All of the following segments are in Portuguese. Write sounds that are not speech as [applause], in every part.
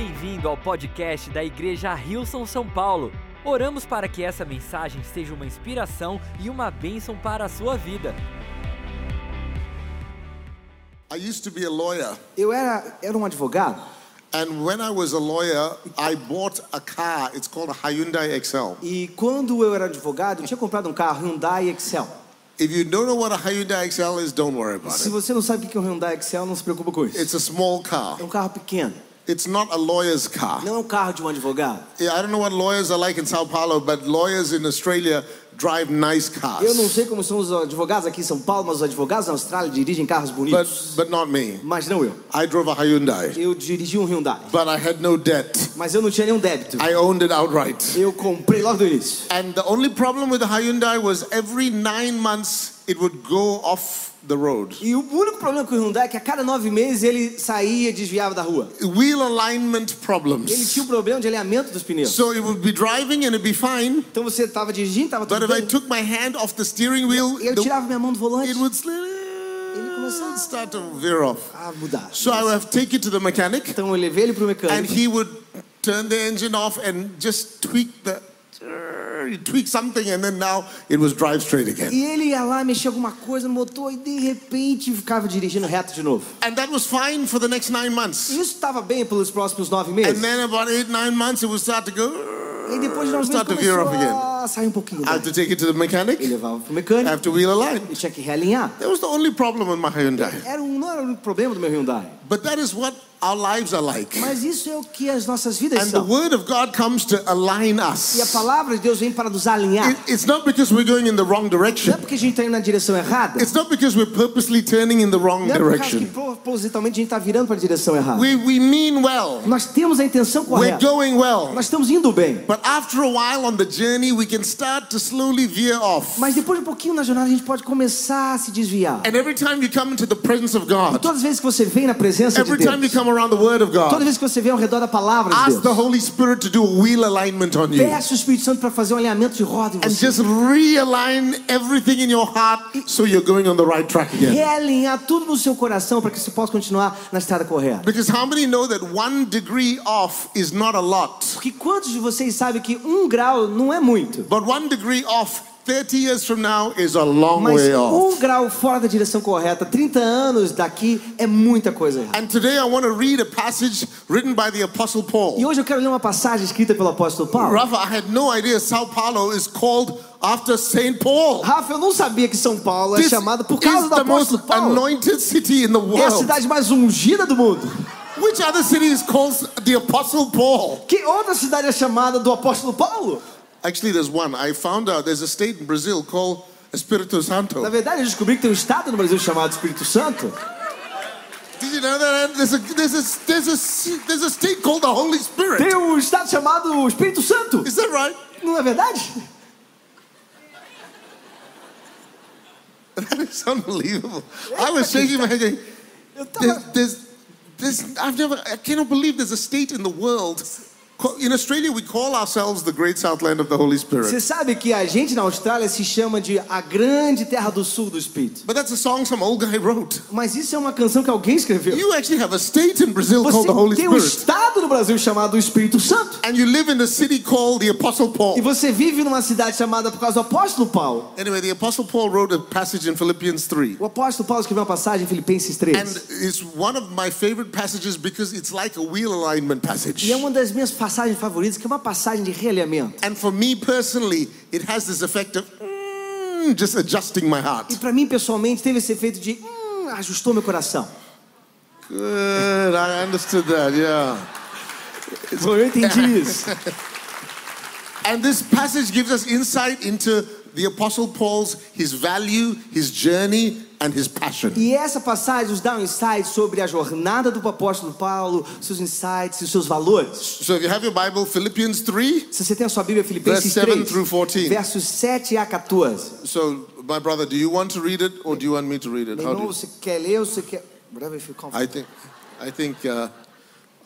Bem-vindo ao podcast da Igreja Rilson São Paulo. Oramos para que essa mensagem seja uma inspiração e uma bênção para a sua vida. I used to be a lawyer, Eu era, era um advogado and when I was a lawyer, I bought a car. It's called a Hyundai Excel. e quando eu era advogado, eu tinha comprado um carro Hyundai Excel. If you don't know what a Hyundai Excel is, don't worry about Se it. você não sabe o que é um Hyundai Excel, não se preocupa com isso. It's a small car. É um carro pequeno, It's not a lawyer's car. não é um carro de um advogado. Yeah, I don't know what lawyers are like in Sao Paulo, but lawyers in Australia drive nice cars. Eu não sei como são os advogados aqui em São Paulo, mas os advogados na Austrália dirigem carros But, bonitos. but not me. Mas não eu. I drove a Hyundai, Eu dirigi um Hyundai, but I had no debt. mas eu não tinha nenhum débito. I owned it outright. Eu comprei logo no início. And the only problem with the Hyundai was every nine months it would go off the road. E o único problema com o Hyundai é que a cada nove meses ele saía e desviava da rua. Wheel alignment Ele problems. tinha um problema de alinhamento dos pneus. So it would be driving and it'd be fine, Então você estava dirigindo, estava but tudo if I bem. took my hand off the steering wheel, Eu tirava minha mão do volante it would slip, start to veer off. a mudar. So I would have to take it to the mechanic, Então eu levei ele pro and mecânico. he would turn the engine off and just tweak the, he'd tweak something, and then now it was drive straight again. E ele ia lá, mexia alguma coisa no motor e de repente ficava dirigindo reto de novo. And that was fine for the next nine months. E isso estava bem pelos próximos nove meses. And then about eight, nine months, it would start to go, E depois de nove meses start to veer off começou again. a sair um pouquinho. I have to take it to the mechanic. Ele levava pro I have to wheel align. e tinha que realinhar. That was the only problem with my Hyundai. Era um, não era o único problema do meu Hyundai. But that is what our lives are like. Mas isso é o que as nossas vidas And the são. word of God comes to align E a us. palavra de Deus vem para nos alinhar. It- It's not because we're going in the wrong Não é direction. porque a gente está indo na direção errada. It's not because we're purposely turning in the wrong Não é por causa que direction. propositalmente a gente está virando para a direção errada. We, we mean well. Nós temos a intenção We're correta. going well. Nós estamos indo bem. But after a while on the journey, we can start to slowly veer off. Mas depois de um pouquinho na jornada a gente pode começar a se desviar. And every time you come into the presence of E God, todas as vezes que você vem na presença de every time you Deus, come around the word of toda God, vez que você vem ao redor da palavra de ask the Deus, Holy Spirit to do a wheel alignment on you. peça o Espírito Santo para fazer um alinhamento de roda em And você. just realign everything in your heart so you're going on the right track again. Realinhar tudo no seu coração para que você possa continuar na estrada correta. Because how many know that one degree off is not a lot? Porque quantos de vocês sabem que um grau não é muito? But one degree off 30 years from now is a long Mas way off. um grau fora da direção correta, 30 anos daqui, é muita coisa errada. And today I want to read a passage written by the Apostle E Paul. hoje eu quero ler uma passagem escrita pelo apóstolo Paulo. Rafa, I had no idea Sao Paulo is called after St. Paul. Rafa, eu não sabia que São Paulo é This chamado por causa do apóstolo Paulo. anointed city in the É a world. cidade mais ungida do mundo. Which other city is called the Apostle Paul? Que outra cidade é chamada do apóstolo Paulo? Actually, there's one. I found out there's a state in Brazil called Espírito Santo. Na verdade, eu descobri que tem um estado no Brasil chamado Espírito Santo. Did you know that? There's a, there's a, there's a, there's a state called the Holy Spirit. Tem um estado chamado Espírito Santo. Is that right? Não é verdade? That is unbelievable. I was shaking my head going, there's, there's, there's, I've never, I cannot believe there's a state in the world. In Australia, we call ourselves the great southland of the Holy Spirit. Você sabe que a gente na Austrália se chama de a grande terra do sul do Espírito. But that's a song some old guy wrote. Mas isso é uma canção que alguém escreveu. You actually have a state in Brazil Você called the Holy tem um Spirit. estado no Brasil chamado Espírito Santo. And you live in a city called the Apostle E Paul. você vive numa cidade chamada por causa do apóstolo Paulo. Anyway, the Apostle Paul wrote a passage in Philippians 3. O apóstolo Paulo escreveu uma passagem em Filipenses 3. And it's one of my favorite passages because it's like a wheel alignment passage. E é uma das minhas que é uma passagem de realinhamento. And for me personally, it has this effect of mm, just adjusting my heart. E para mim, pessoalmente, teve esse efeito de hum, ajustou meu coração. Good, I understood that, yeah. Eu entendi isso. [laughs] And this passage gives us insight into the Apostle Paul's his value, his journey, and his passion. E essa passagem nos dá um insight sobre a jornada do apóstolo Paulo, seus insights e seus valores. So if you have your Bible, Philippians 3. Se você tem a sua Bíblia, Filipenses Verse 7 3, through 14. versos 7 a 14. So, my brother, do you want to read it or do you want me to read it? Meu How do irmão, you- você quer ler ou você quer... Whatever you feel comfortable. I think, I think, uh,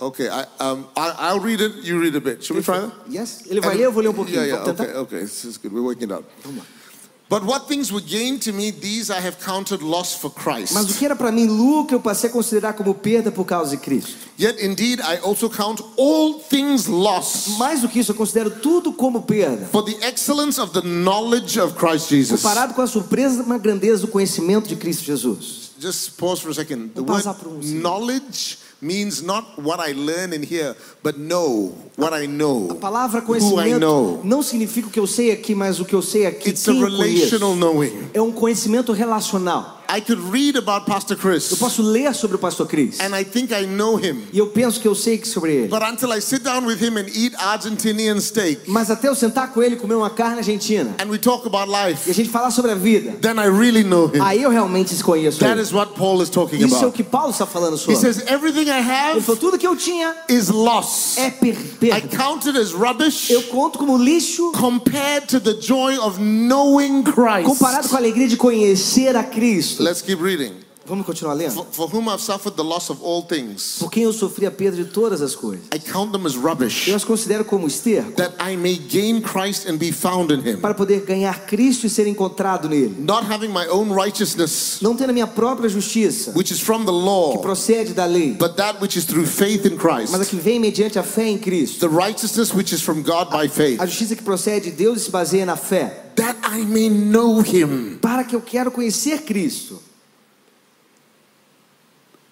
okay, I, um, I, I'll read it, you read a bit. Should we try that? Yes? Ele vai ler, eu vou ler um pouquinho. Yeah, yeah, Vamos tentar? okay, okay, this is good. We're working it out. Vamos lá. But what things were gained to me, these I have counted loss for Christ. Mas o que era para mim lucro, eu passei a considerar como perda por causa de Cristo. Yet indeed I also count all things lost Mais do que isso, eu considero tudo como perda. for the excellence of the knowledge of Christ Jesus. Comparado com a surpresa e grandeza do conhecimento de Cristo Jesus. Just pause for a second. The Vou word um segundo. knowledge means not what I learn in here, but know what I know. A palavra conhecimento não significa o que eu sei aqui, mas o que eu sei aqui. It's a eu conheço. relational knowing. É um conhecimento relacional. I could read about Pastor Eu Chris posso ler sobre o pastor Chris. and I think I know him. E eu penso que eu sei sobre ele. But until I sit down with him and eat Argentinian steak Mas até eu sentar com ele e comer uma carne argentina and we talk about e a life, gente falar sobre a vida, then I really know him. aí eu realmente conheço That ele. is what Paul is talking Isso é o about. que Paulo está falando He sobre. says, Everything I Ele have falou, tudo que eu tinha is loss. é per I perda. count it as rubbish Eu conto como lixo compared to the joy of knowing Christ. comparado com a alegria de conhecer a Cristo. Let's keep reading. Vamos continuar lendo? For, for whom I've suffered the loss of all things, Por quem eu sofri a perda de todas as coisas. I count them as rubbish, Eu as considero como esterco that I may gain Christ and be found in him, para poder ganhar Cristo e ser encontrado nele. not having my own righteousness, Não tendo a minha própria justiça, which is from the que law, procede da lei, but that which is through faith in Christ, mas a que vem mediante a fé em Cristo. the righteousness which is from God by faith, A justiça que procede de Deus e se baseia na fé. that I may know him. Para que eu quero conhecer Cristo.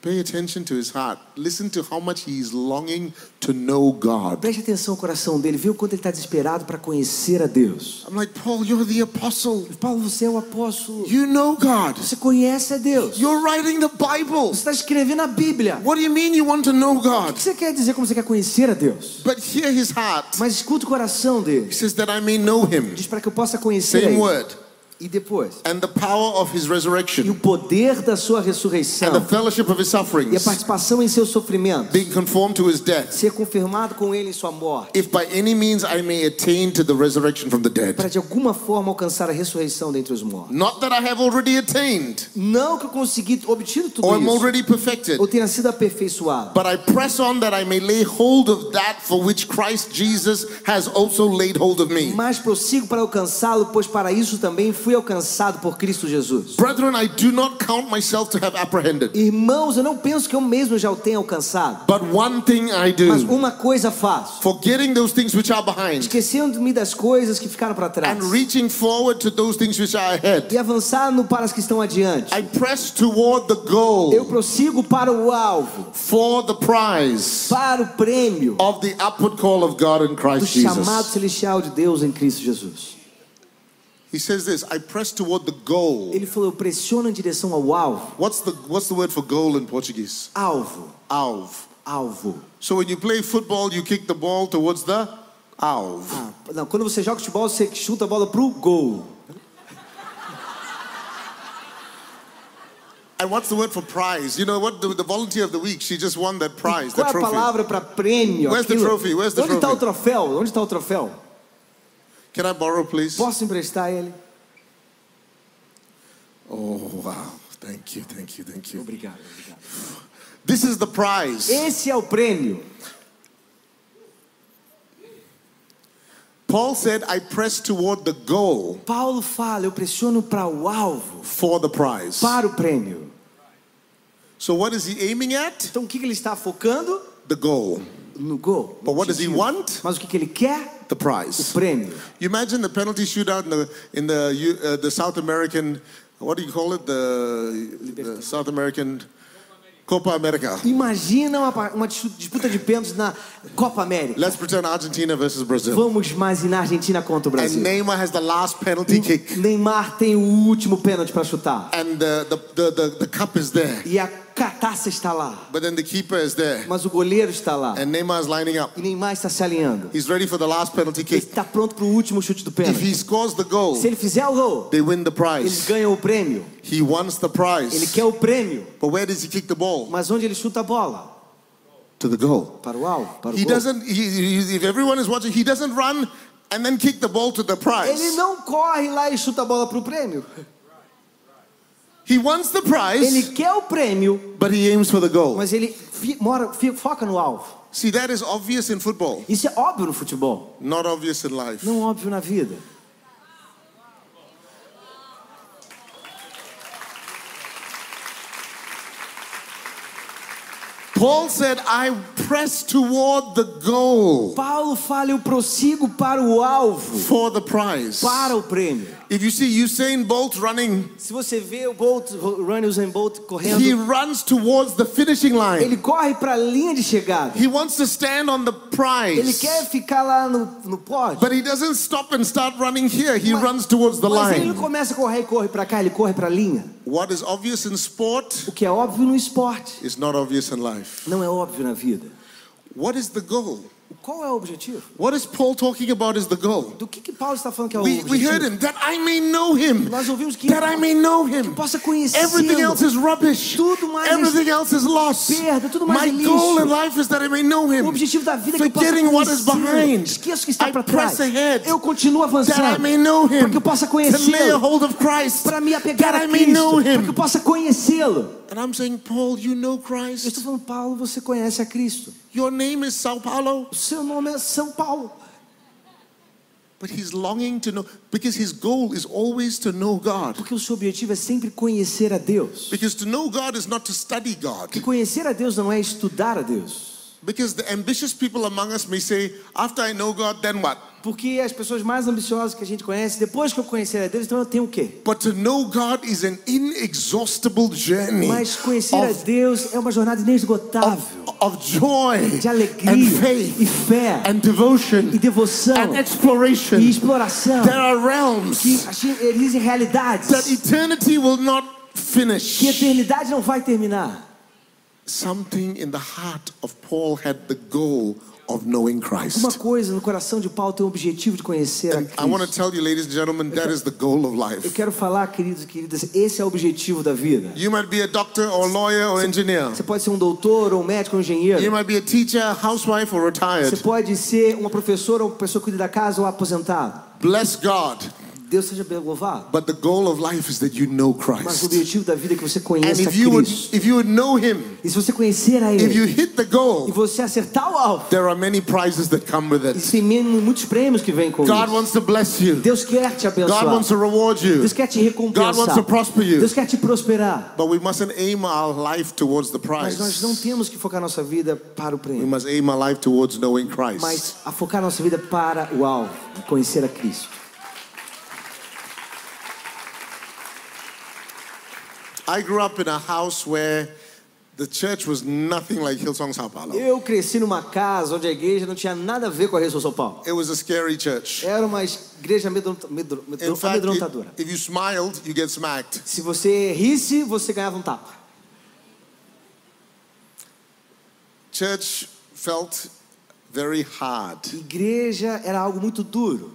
Pay attention to his heart. Listen to how much he is longing to know God. Preste atenção ao coração dele. Viu o quanto ele está desesperado para conhecer a Deus. I'm like, Paul, you're the apostle. Paulo, você é o apóstolo. You know God. Você conhece a Deus. You're writing the Bible. Você está escrevendo a Bíblia. What do you mean you want to know O God? que você quer dizer como você quer conhecer a Deus? But hear his heart. Mas escuta o coração He dele. says that I may know him. Diz para que eu possa conhecer Same word. E depois? And the power of his E o resurrection. poder da sua And the ressurreição. fellowship of his E a sufferings. participação em seu sofrimento. Being conformed to his death. Ser confirmado com ele em sua morte. If by any means I may attain to the resurrection from the Para dead. de alguma forma alcançar a ressurreição dentre os mortos. Not that I have already attained Não que eu consegui obtido tudo or isso. already perfected. Ou tenha sido aperfeiçoado. But I press on that I may lay hold of that for which Christ Jesus has also laid hold of me. Mas prossigo para alcançá-lo, pois para isso também fui alcançado por Cristo Jesus. Brethren, I do not count myself to have apprehended. Irmãos, eu não penso que eu mesmo já o tenha alcançado. But one thing I Mas do, uma coisa faço. forgetting those things which are behind Esquecendo-me das coisas que ficaram para trás. and reaching forward to those things which are ahead. E avançando para as que estão adiante. I press toward the Eu goal prossigo para o alvo. for the prize Para o prêmio of the upward call of God in do Christ chamado Jesus. celestial de Deus em Cristo Jesus. He says this, I press toward the goal. Ele falou, eu pressiono em direção ao alvo. What's the what's the word for goal in Portuguese? Alvo. Alvo. Alvo. So when you play football, you kick the ball towards the alvo. Ah, não, quando você joga futebol, você chuta a bola pro gol. And what's the word for prize? You know what? The, the volunteer of the week, she just won that prize, Qual that é a trophy. palavra para prêmio? Where's the trophy? Where's the Onde está o trophy? troféu? Onde está o troféu? Can I borrow, please? Posso emprestar ele? Oh, wow. Thank you, thank you, thank you. Obrigado, obrigado. This is the prize. Esse é o prêmio. Paul said, I press toward the goal Paulo fala, eu pressiono para o alvo, for the prize. para o prêmio. So what is he aiming at? Então o que ele está focando? The goal. No gol. But what does he want? Mas o que que ele quer? The O prize. prêmio. You imagine the penalty shootout in the in the uh, the South American, what do you call it? The, the South American Copa America. Imagina uma, uma dis- disputa de pênaltis na Copa América. Let's pretend Argentina versus Brazil. Vamos imaginar Argentina contra o And Brasil. Neymar has the last penalty kick, Neymar tem o último pênalti para chutar. and the, the, the, the, the cup is there, E a cataça está lá. but then the keeper is there, Mas o goleiro está lá. and Neymar is lining up. E Neymar está se alinhando. He's ready for the last penalty Ele kick. está pronto para o último chute do If pênalti. he scores the goal, Se ele fizer o gol, they win the eles prize. ganham o prêmio. He wants the Ele prize. quer o prêmio. But where does he kick the ball? Mas onde ele chuta a bola? To the goal. Para o alvo, para o He gol. doesn't, he, he- if everyone is watching, he doesn't run and then kick the ball to the Ele prize. não corre lá e chuta a bola para o prêmio. [laughs] He wants the prize, ele quer o prêmio, but he aims for the goal. mas ele mora, foca no alvo. See, that is obvious in football. Isso é óbvio no futebol. Not obvious in life. Não óbvio na vida. Paul said, I press toward the goal. Paulo fala, eu prossigo para o alvo. For the prize. Para o prêmio. If you see Usain Bolt running, Se você vê o Bolt, Running Usain Bolt correndo, he runs towards the finishing line. ele corre para a linha de chegada. He wants to stand on the Ele prize. quer ficar lá no, no pódio. But he doesn't stop and start running here. He Mas- runs towards the Mas ele line. começa a correr e corre para cá, ele corre para a linha. What is obvious in sport O que é óbvio no esporte, is not obvious in life. não é óbvio na vida. What is the goal? Qual é o objetivo? What is Paul talking about is the goal? Do que, que Paulo está falando que é o We, we heard objetivo? him that I may know him. Nós ouvimos que That I may know him. possa Everything else is rubbish. Tudo mais é Everything else is lost. perda, tudo mais My é lixo. goal in life is that I may know O him. objetivo da vida é que eu possa Forgetting what is behind. Esqueça o que está para trás. ahead. Eu continuo That I avançando may know him. para que eu possa To lay a conhecê-lo. hold of Christ. Para me apegar That a I may know Cristo. Para que eu possa conhecê-lo. And I'm saying, Paul, you know Eu Christ. estou falando, Paulo, você conhece a Cristo. Your name is Sao Paulo. Seu nome é São Paulo. But he's longing to know because his goal is always to know God. Porque o seu objetivo é sempre conhecer a Deus. Because to know God is not to study God. Que conhecer a Deus não é estudar a Deus. Because the ambitious people among us may say, after I know God, then what? Porque as pessoas mais ambiciosas que a gente conhece, depois que eu conhecer a Deus, então eu tenho o quê? But to know God is an inexhaustible journey Mas conhecer a of, Deus é uma jornada inesgotável of joy de alegria and e faith fé and devotion e devoção and exploration. e exploração. There are realms Que existem realidades that eternity will not finish. que a eternidade não vai terminar. Something in the heart of Paul had the goal of knowing Uma Christ. coisa no coração de Paulo tem o objetivo de conhecer a And I want to Cristo. tell you, ladies and gentlemen, that is the goal of Eu life. quero falar, queridos e queridas, esse é o objetivo da vida. You might be a doctor or lawyer or engineer. Você pode ser um doutor, ou um médico, ou um You engenheiro. might be a teacher, housewife, or Você retired. pode ser uma professora, ou pessoa que cuida da casa, ou aposentado. Bless God. Deus seja bem louvado. But the goal of life is that you know Mas o Christ. objetivo da vida é que você And conheça if you would, Cristo. if you would know Him, E se você conhecer a if you Ele hit the e goal, você acertar o alvo, there are many prizes that come with it. mesmo muitos prêmios que vêm com God isso. wants to bless you. Deus quer te God abençoar. wants to reward you. Deus quer te God wants to recompensar. prosper you. Deus quer te prosperar. But we mustn't aim our life towards the Mas nós não prize. temos que focar nossa vida para o We prêmio, must aim our life towards knowing Christ. mas a focar nossa vida para o alvo, conhecer a Cristo. I grew up in a house where the church was nothing like Hillsong Sao Paulo. Eu cresci numa casa onde a igreja não tinha nada a ver com a Ressurreição São Paulo. It was a scary church. Era uma igreja amedrontadora. if you smiled, you get smacked. Se você risse, você ganhava um tapa. Church felt very hard. Igreja era algo muito duro.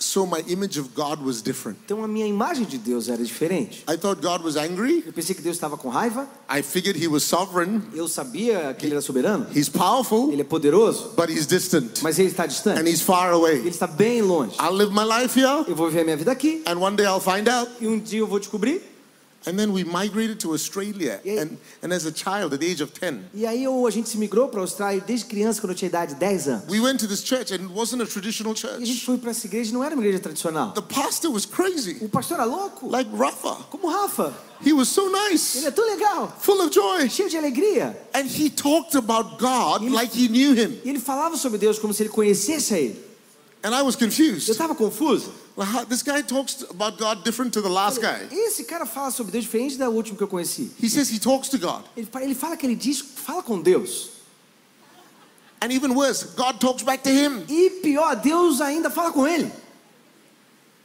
So my image of God was different. Então a minha imagem de Deus era diferente. I thought God was angry. Eu pensei que Deus estava com raiva. I figured He was sovereign. Eu sabia que Ele era soberano. He's powerful, Ele é poderoso. but He's distant Mas Ele está and distante. He's far Ele away. está bem longe. I'll live my life here, Eu vou viver a minha vida aqui. and one day I'll find out. E um dia eu vou descobrir. And then we migrated to Australia. Yeah. And, and as a child, at the age of 10, E aí eu, a gente se migrou para a Austrália desde criança, quando eu tinha idade de 10 anos. we went to this church, and it wasn't a traditional E a gente church. foi para essa igreja, não era uma igreja tradicional. The pastor was crazy, O pastor era louco, like Rafa. como Rafa. He was so Ele nice, é tão legal, full of joy. cheio de alegria. And he talked about God like he knew him. E ele falava sobre Deus como se ele conhecesse a ele. And I was Eu confused. estava confuso. This guy talks about God different to the last guy. Esse cara fala sobre Deus diferente da última que eu conheci. He says he talks to God. Ele, ele fala que ele diz, fala com Deus. And even worse, God talks back to him. E pior, Deus ainda fala com ele.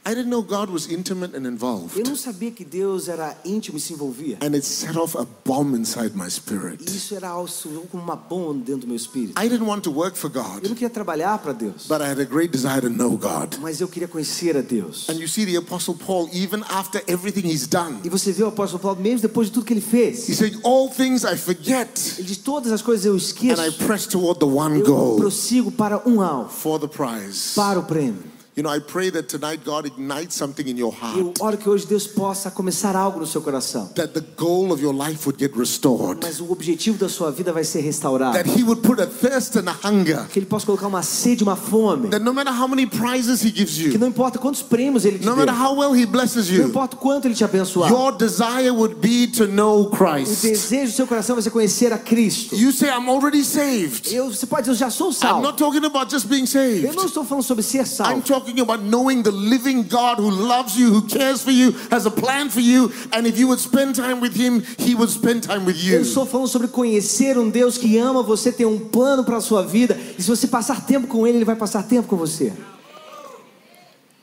I didn't know God was intimate and Eu involved. não sabia que Deus era íntimo e se envolvia. And it set off a bomb inside my spirit. E isso era algo como uma bomba dentro do meu espírito. I didn't want to work for Eu God, não queria trabalhar para Deus, but I had a great desire to know God. mas eu queria conhecer a Deus. And you see the Apostle Paul, even after everything he's done, E você vê o apóstolo Paulo, mesmo depois de tudo que ele fez, he said, All things I forget, ele diz: todas as coisas eu esqueço, and I press toward the one eu goal prossigo para um alvo, for the prize. para o prêmio. You know, I pray that tonight God ignites something in your Eu heart, oro que hoje Deus possa começar algo no seu coração. that the goal of your life would get restored, Mas o objetivo da sua vida vai ser restaurado. that He would put a thirst and a hunger, Que Ele possa colocar uma sede, uma fome. that no matter how many prizes He gives Que you, não importa quantos prêmios Ele te no matter how well He blesses Não you, importa o quanto Ele te abençoar. your desire would be to know O Christ. desejo do seu coração vai ser conhecer a Cristo. You say, I'm already saved. Eu, você pode dizer, eu já sou I'm salvo. not talking about just being Eu saved. não estou falando sobre ser I'm salvo. Talking about knowing the living God who loves you, who cares for you, has a plan for you, and if you would spend time with Him, He would spend time with Eu you. estou falando sobre conhecer um Deus que ama você, tem um plano para a sua vida. E se você passar tempo com Ele, Ele vai passar tempo com você.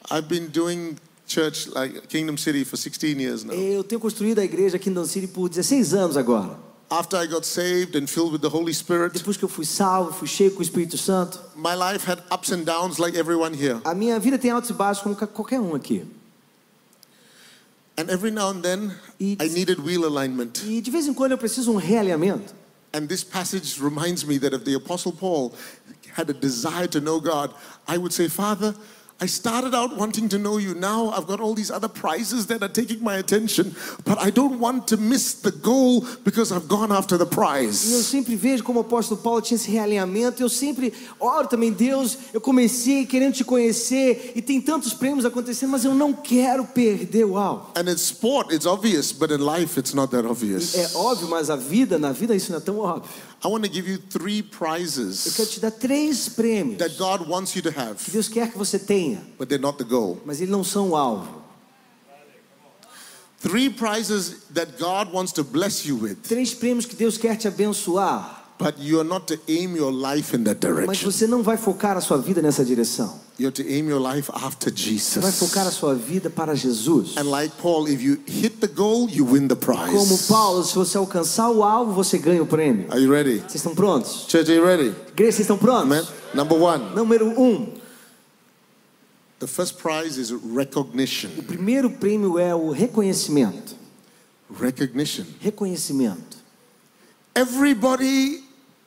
I've been doing church like Kingdom City for 16 years now. Eu tenho construído a igreja Dan City por 16 anos agora. After I got saved and filled with the Holy Spirit, Depois que eu fui salvo, fui cheio com o Espírito Santo. my life had ups and downs like everyone here. A minha vida tem altos e baixos como qualquer um aqui. And every now and then, I needed wheel alignment. E de vez em quando eu preciso um realinhamento. And this passage reminds me that if the Apostle Paul had a desire to know God, I would say, Father, I started out wanting to know you. Now I've got all these other prizes that are taking my attention, but I don't want to miss the goal because I've gone after the E eu prize. sempre vejo como o apóstolo Paulo tinha esse realinhamento. Eu sempre oro também, Deus, eu comecei querendo te conhecer e tem tantos prêmios acontecendo, mas eu não quero perder o alvo. And in sport, it's obvious, but in life, it's not that obvious. É óbvio, mas a vida, na vida isso não é tão óbvio. I want to give you three Eu quero prizes te dar três prêmios that God wants you to have, que Deus quer que você tenha, but they're not the goal. mas eles não são o alvo. Three prizes that God wants to bless you with, Três prêmios que Deus quer te abençoar, but you're not to aim your life in that mas você não vai focar a sua vida nessa direção. You're to aim your life after Você vai focar a Jesus. sua vida para Jesus. And like Paul, if you hit the goal, you win the Como prize. Paulo, se você alcançar o alvo, você ganha o prêmio. Are you ready? Vocês estão prontos? Church, are you ready? Igreja, vocês estão prontos? Amen. Number one, Número um. the first prize is recognition. O primeiro prêmio é o reconhecimento. Recognition. Reconhecimento. Everybody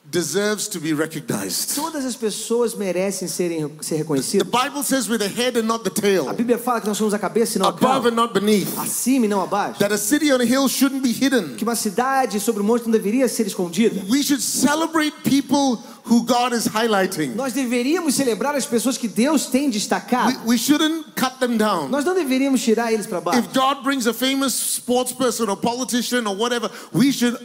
deserves to be recognized. Todas as pessoas merecem serem, ser The reconhecidas. Bible says with the head and not the A tail, Bíblia fala que nós somos a cabeça e não a above cauda. and not beneath. Acima e não abaixo. That a city on a hill shouldn't be hidden. Que uma cidade sobre o monte não deveria ser escondida. We should celebrate people who God is highlighting. Nós deveríamos celebrar as pessoas que Deus tem We, destacado. we shouldn't cut them down. Nós não deveríamos tirar eles para baixo. If God brings a famous sports person or politician or whatever, we should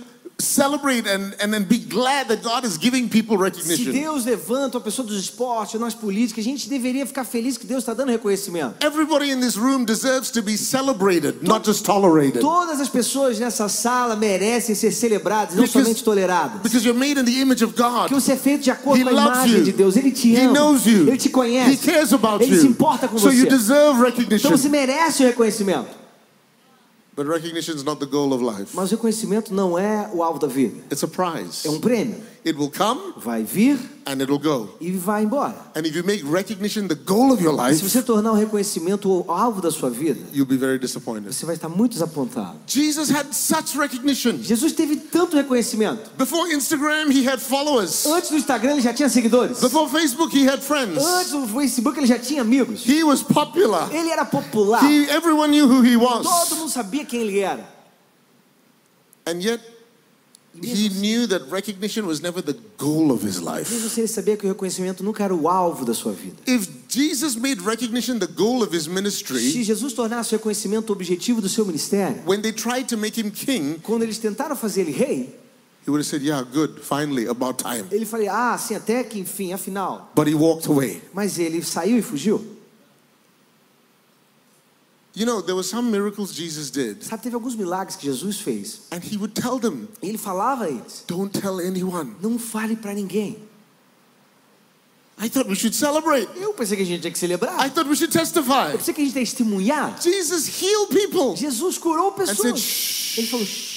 celebrate and, and then be glad that God is giving people Se recognition. Deus levanta uma pessoa dos esportes, nós políticos, a gente deveria ficar feliz que Deus está dando reconhecimento. Everybody in this room deserves to be celebrated, not just tolerated. Todas as pessoas nessa sala merecem ser celebradas, não Because- somente toleradas. Because you're made in the image of God. Porque você é feito de acordo He com a imagem you. de Deus. Ele te He ama. knows you. Ele te He conhece. cares about Ele se you. importa com So você. you deserve Então recognition. você merece o reconhecimento. But recognition is not the goal of life. Mas o reconhecimento não é o alvo da vida. It's a prize. É um prêmio. It will come Vai vir and it'll go. e vai embora. And if you make recognition the goal of your E se life, você tornar o reconhecimento o alvo da sua vida, you'll be very disappointed. você vai estar muito desapontado. Jesus had such recognition. Jesus teve tanto reconhecimento. Before Instagram, he had followers. Antes do Instagram ele já tinha seguidores. Before Facebook, he had friends. Antes do Facebook ele já tinha amigos. He was popular. Ele era popular. He, everyone knew who he Todo was. mundo sabia quem ele era. And yet, he knew that recognition was never the goal of his life. Mesmo ele saber que o reconhecimento nunca era o alvo da sua vida. If Jesus made recognition the goal of his Se ministry, Jesus tornasse o reconhecimento o objetivo do seu ministério, when they tried to make him king, quando eles tentaram fazer ele rei, he would have said, Yeah, good, finally, about time. ele falou: Ah, sim, até que enfim, afinal. But he walked away. Mas ele saiu e fugiu. You know, there were some miracles Jesus did, Sabe, teve alguns milagres que Jesus fez. and he would tell them, E ele falava a eles: Don't tell anyone. Não fale para ninguém. I thought we should celebrate. Eu pensei que a gente tinha que celebrar. I thought we should testify. Eu pensei que a gente tem que testemunhar. Jesus healed people. Jesus curou said, pessoas. "Shh." Ele falou: "Shh."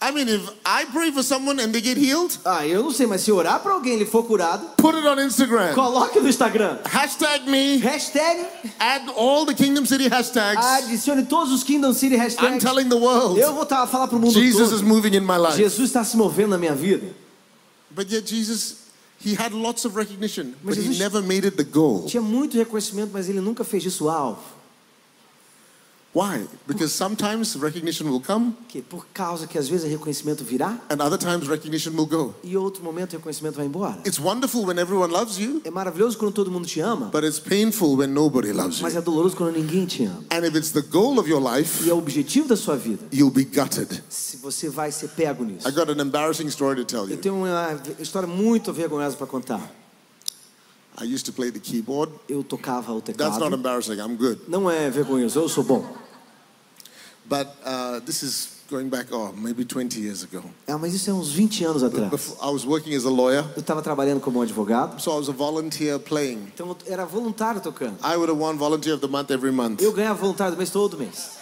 I mean, if I pray for someone and they get healed, Ah, eu não sei, mas se orar para alguém e ele for curado, put it on Instagram. coloque no Instagram. Hashtag me. Hashtag, Add all the Kingdom City hashtags. adicione todos os Kingdom City I'm hashtags. telling the world, Eu vou tá, falar para o mundo Jesus is todo. moving in my life. Jesus está se movendo na minha vida. But yet Jesus He had lots of recognition, Mas but he Jesus- never made it the goal. Tinha muito reconhecimento, mas ele nunca fez isso alvo. Why? Because sometimes recognition will come, Que por causa que às vezes o reconhecimento virá and other times recognition will go. e outro momento o reconhecimento vai embora. It's wonderful when everyone loves you, É maravilhoso quando todo mundo te ama, but it's painful when nobody loves mas you. é doloroso quando ninguém te ama. And if it's the goal of your life, E é o objetivo da sua vida. you'll be gutted. Se você vai ser pego nisso. I got an embarrassing story to tell Eu you. tenho uma história muito vergonhosa para contar. I used to play the keyboard. Eu tocava o That's not teclado. embarrassing, I'm good. Não é vergonhoso, eu sou bom. But uh, this is going back, oh, maybe 20 years ago. Ah, mas isso é uns 20 anos atrás. Before, I was working as a lawyer, Eu estava trabalhando como advogado, so I was a volunteer playing. então eu era voluntário tocando. I would have won Volunteer of the Month every month. Eu ganhava voluntário do mês todo mês.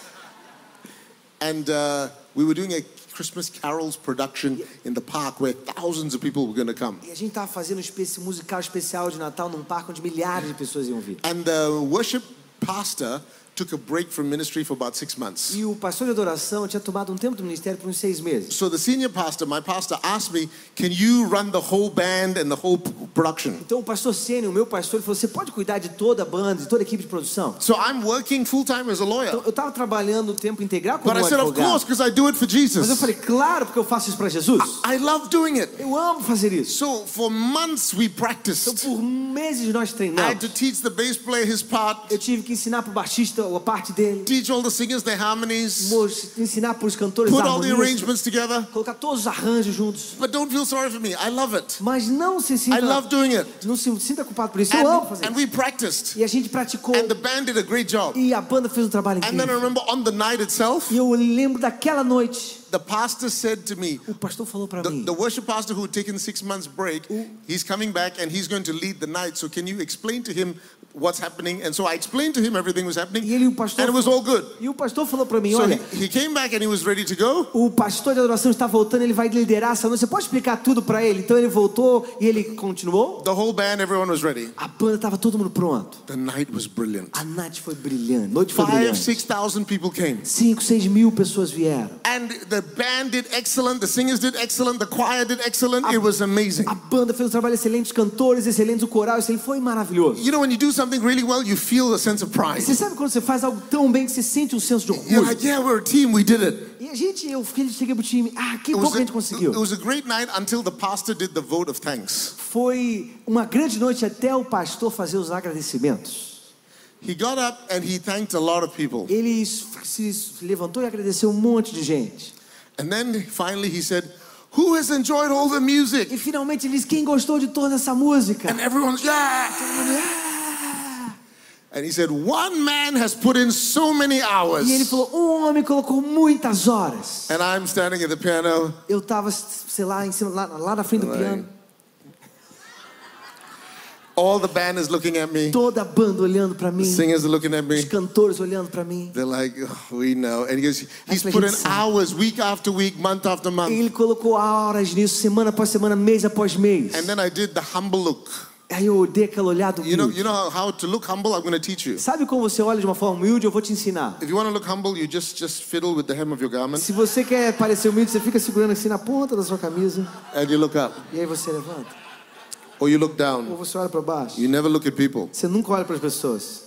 And uh, we were doing a Christmas carols production in the park where thousands of people were going to come. E a gente estava fazendo um musical especial de Natal num parque onde milhares de pessoas iam vir. And the worship pastor took a break from ministry for about six months. E o pastor de adoração tinha tomado um tempo do ministério por uns seis meses. So the senior pastor, my pastor, asked me, Can you run the whole band and the whole production? Então o pastor Sênio, o meu pastor, ele falou: Você pode cuidar de toda a banda, de toda a equipe de produção? So I'm working full time as a lawyer. Então eu estava trabalhando o tempo integral como But I said, Of course, because I do it for Mas eu Jesus. falei: Claro, porque eu faço isso para Jesus. I love doing it. Eu amo fazer isso. So for months we Então practiced. por meses nós I had treinamos. to teach the bass player his part, Eu tive que ensinar para o baixista a parte dele, teach all the singers their harmonies, ensinar para os cantores put all the arrangements together. colocar todos os arranjos juntos. But don't feel sorry for me. I love it. Mas não se I sinta, love doing it. não se sinta culpado por isso. Eu amo And, fazer and isso. we practiced. E a gente praticou And the band did a great job. e a banda fez um trabalho And then I incrível. remember on the night itself, E eu lembro daquela noite, the pastor said to me, o pastor falou para mim: the worship pastor who had taken six months break, he's coming back and he's going to lead the night. So can you explain to him what's happening? And so I explained to him everything was happening, E ele, o pastor, and it was all good. E o pastor falou para mim: So Olha, he, he came back and he was ready to go. o pastor de adoração está voltando, ele vai liderar essa noite. Você pode explicar tudo para ele? Então ele voltou e ele continuou. The whole band, everyone was ready. A banda estava todo mundo pronto. The night was brilliant. A noite foi brilhante. Noite foi Five, brilhante. six thousand people came. Cinco, seis mil pessoas vieram. And the band did excellent, the singers did excellent, the choir did excellent. It was amazing. A banda fez um trabalho excelente, os cantores excelentes, o coral excelente. Foi maravilhoso. You know, when you do something really well, you feel a sense of Você pride. sabe quando você faz algo tão bem que você sente um senso de You're orgulho? like, yeah, we're a team, we did it. E a gente, eu fiquei- cheguei pro time, ah, que bom was, que a gente conseguiu. it was a great night until the pastor did the vote of thanks. Foi uma grande noite até o pastor fazer os agradecimentos. He got up and he thanked a lot of people. Ele se levantou e agradeceu um monte de gente. And then finally he said, Who has enjoyed all the music? E finalmente ele disse: Quem gostou de toda essa música? And everyone's, yeah. And he said, One man has put in so many E ele hours. falou: Um homem colocou muitas horas. And I'm standing at the piano. Eu estava, sei lá, em cima, lá, lá na frente do piano. All the band is looking at me. Toda a banda olhando para mim. Singers are looking at Os me. cantores olhando para mim. They're like, oh, we know. And he goes, he's put in hours, week after week, month after month. ele colocou horas nisso, semana após semana, mês após mês. And then I did the humble look. Aí eu dei aquela olhada You know, humilde. you know how, how to look humble? I'm going to teach you. Sabe como você olha de uma forma humilde? Eu vou te ensinar. If you want to look humble, you just just fiddle with the hem of your garment Se você quer parecer humilde, você fica segurando assim na ponta da sua camisa. and you look up, E aí você levanta. or you look Ou down. você olha para baixo. You never look at people. Você nunca olha para as pessoas.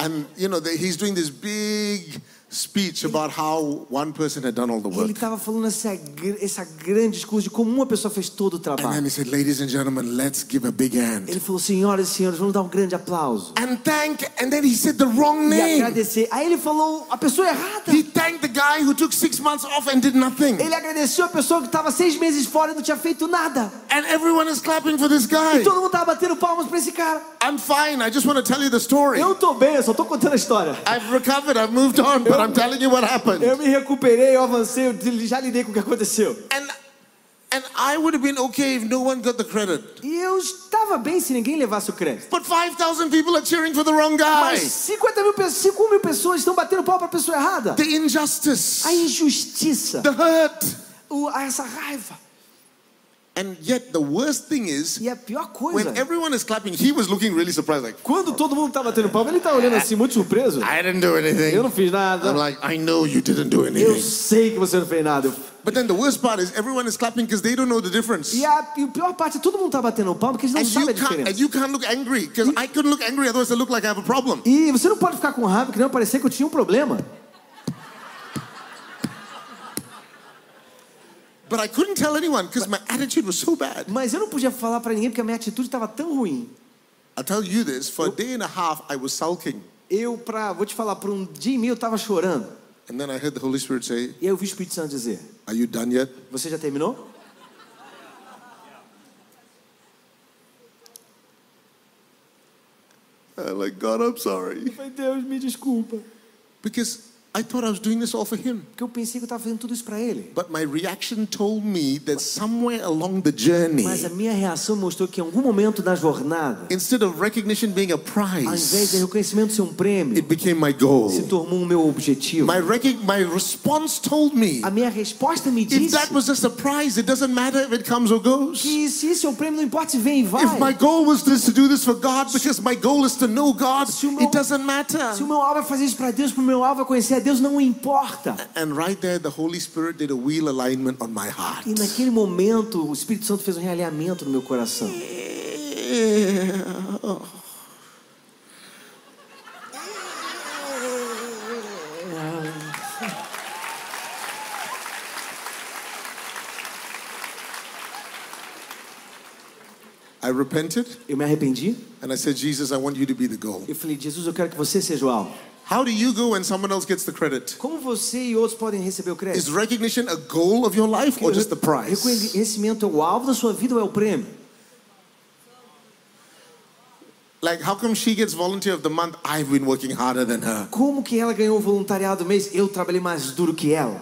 And you know, he's doing this big speech about how one person had done all the Ele work. estava falando essa, essa grande discurso de como uma pessoa fez todo o And then trabalho. he said, "Ladies and gentlemen, let's give a big hand." Ele falou, senhoras e senhores, vamos dar um grande aplauso. And thank. And then he said the wrong E name. agradecer. Aí ele falou a pessoa errada. He thanked the guy who took six months off and did nothing. Ele agradeceu a pessoa que estava seis meses fora e não tinha feito nada. And everyone is clapping for this guy. E todo mundo estava batendo palmas para esse cara. I'm fine. I just want to tell you the story. Eu tô bem, eu só tô contando a história. I've recovered. I've moved on, but I'm telling you what happened. Eu me recuperei, eu avancei, eu já lidei com o que aconteceu. And and I would have been okay if no one got the credit. E eu estava bem se ninguém levasse o crédito. But 5,000 people are cheering for the wrong Mas guy. 50 mil, pessoas- 5 mil pessoas estão batendo palma para a pessoa errada. The injustice, A injustiça, the hurt. o- essa raiva. And yet the worst thing is E a pior coisa, when everyone is clapping, he was looking really surprised, like, quando todo mundo tá batendo palma, ele tá olhando assim, muito surpreso. I didn't do anything. Eu não fiz nada. I'm like, I know you didn't do Eu anything. sei que você não fez nada. Eu- But then the worst part is everyone is clapping because they don't know the difference. E a, pior parte é todo mundo tá batendo palma porque eles não And sabem a can't and diferença. you can't look angry because I couldn't look angry otherwise I look like I have a problem. E você não pode ficar com raiva que não parecer que eu tinha um problema. But I couldn't tell anyone because my attitude was so bad. Mas eu não podia falar pra ninguém porque a minha atitude estava tão ruim. I'll tell you this, for a day and a half I was sulking. Eu, pra, vou te falar, por um dia e meio eu tava chorando. And then I heard the Holy Spirit say, E aí eu vi o Espírito Santo dizer: Are you done yet? Você já terminou? I'm like, God, I'm sorry. Eu falei, Deus, me desculpa. Because I thought I was doing this all for him. Porque eu pensei que eu estava fazendo tudo isso para ele. But my reaction told me that somewhere along the journey, Mas a minha reação mostrou que em algum momento da jornada, instead of recognition being a ao invés de prize, reconhecimento ser um prêmio, it became my goal. se tornou o meu objetivo. My, my response told me A minha resposta me if disse that was just a prize, it doesn't matter if it comes or goes. que se esse é o prêmio, não importa se vem e vai. If my goal was this, to do this for God, because my goal is to know God, meu- it doesn't matter. Se o meu alvo é fazer isso para Deus, para o meu alvo é conhecer a Deus, não importa. And right there, the Holy Spirit did a wheel alignment on my heart. E naquele momento, o Espírito Santo fez um realinhamento no meu coração. I repented Eu me arrependi. and I said, Jesus, I want you to be the goal. Eu falei, Jesus, eu quero que você seja o alvo. How do you go when someone else gets the credit? Como você e outros podem receber o Is crédito? recognition a goal of your life or just the prize? Reconhecimento é o alvo da sua vida ou é o prêmio? Like, how come she gets volunteer of the month? I've been working harder than her. Como que ela ganhou o voluntariado do mês? Eu trabalhei mais duro que ela.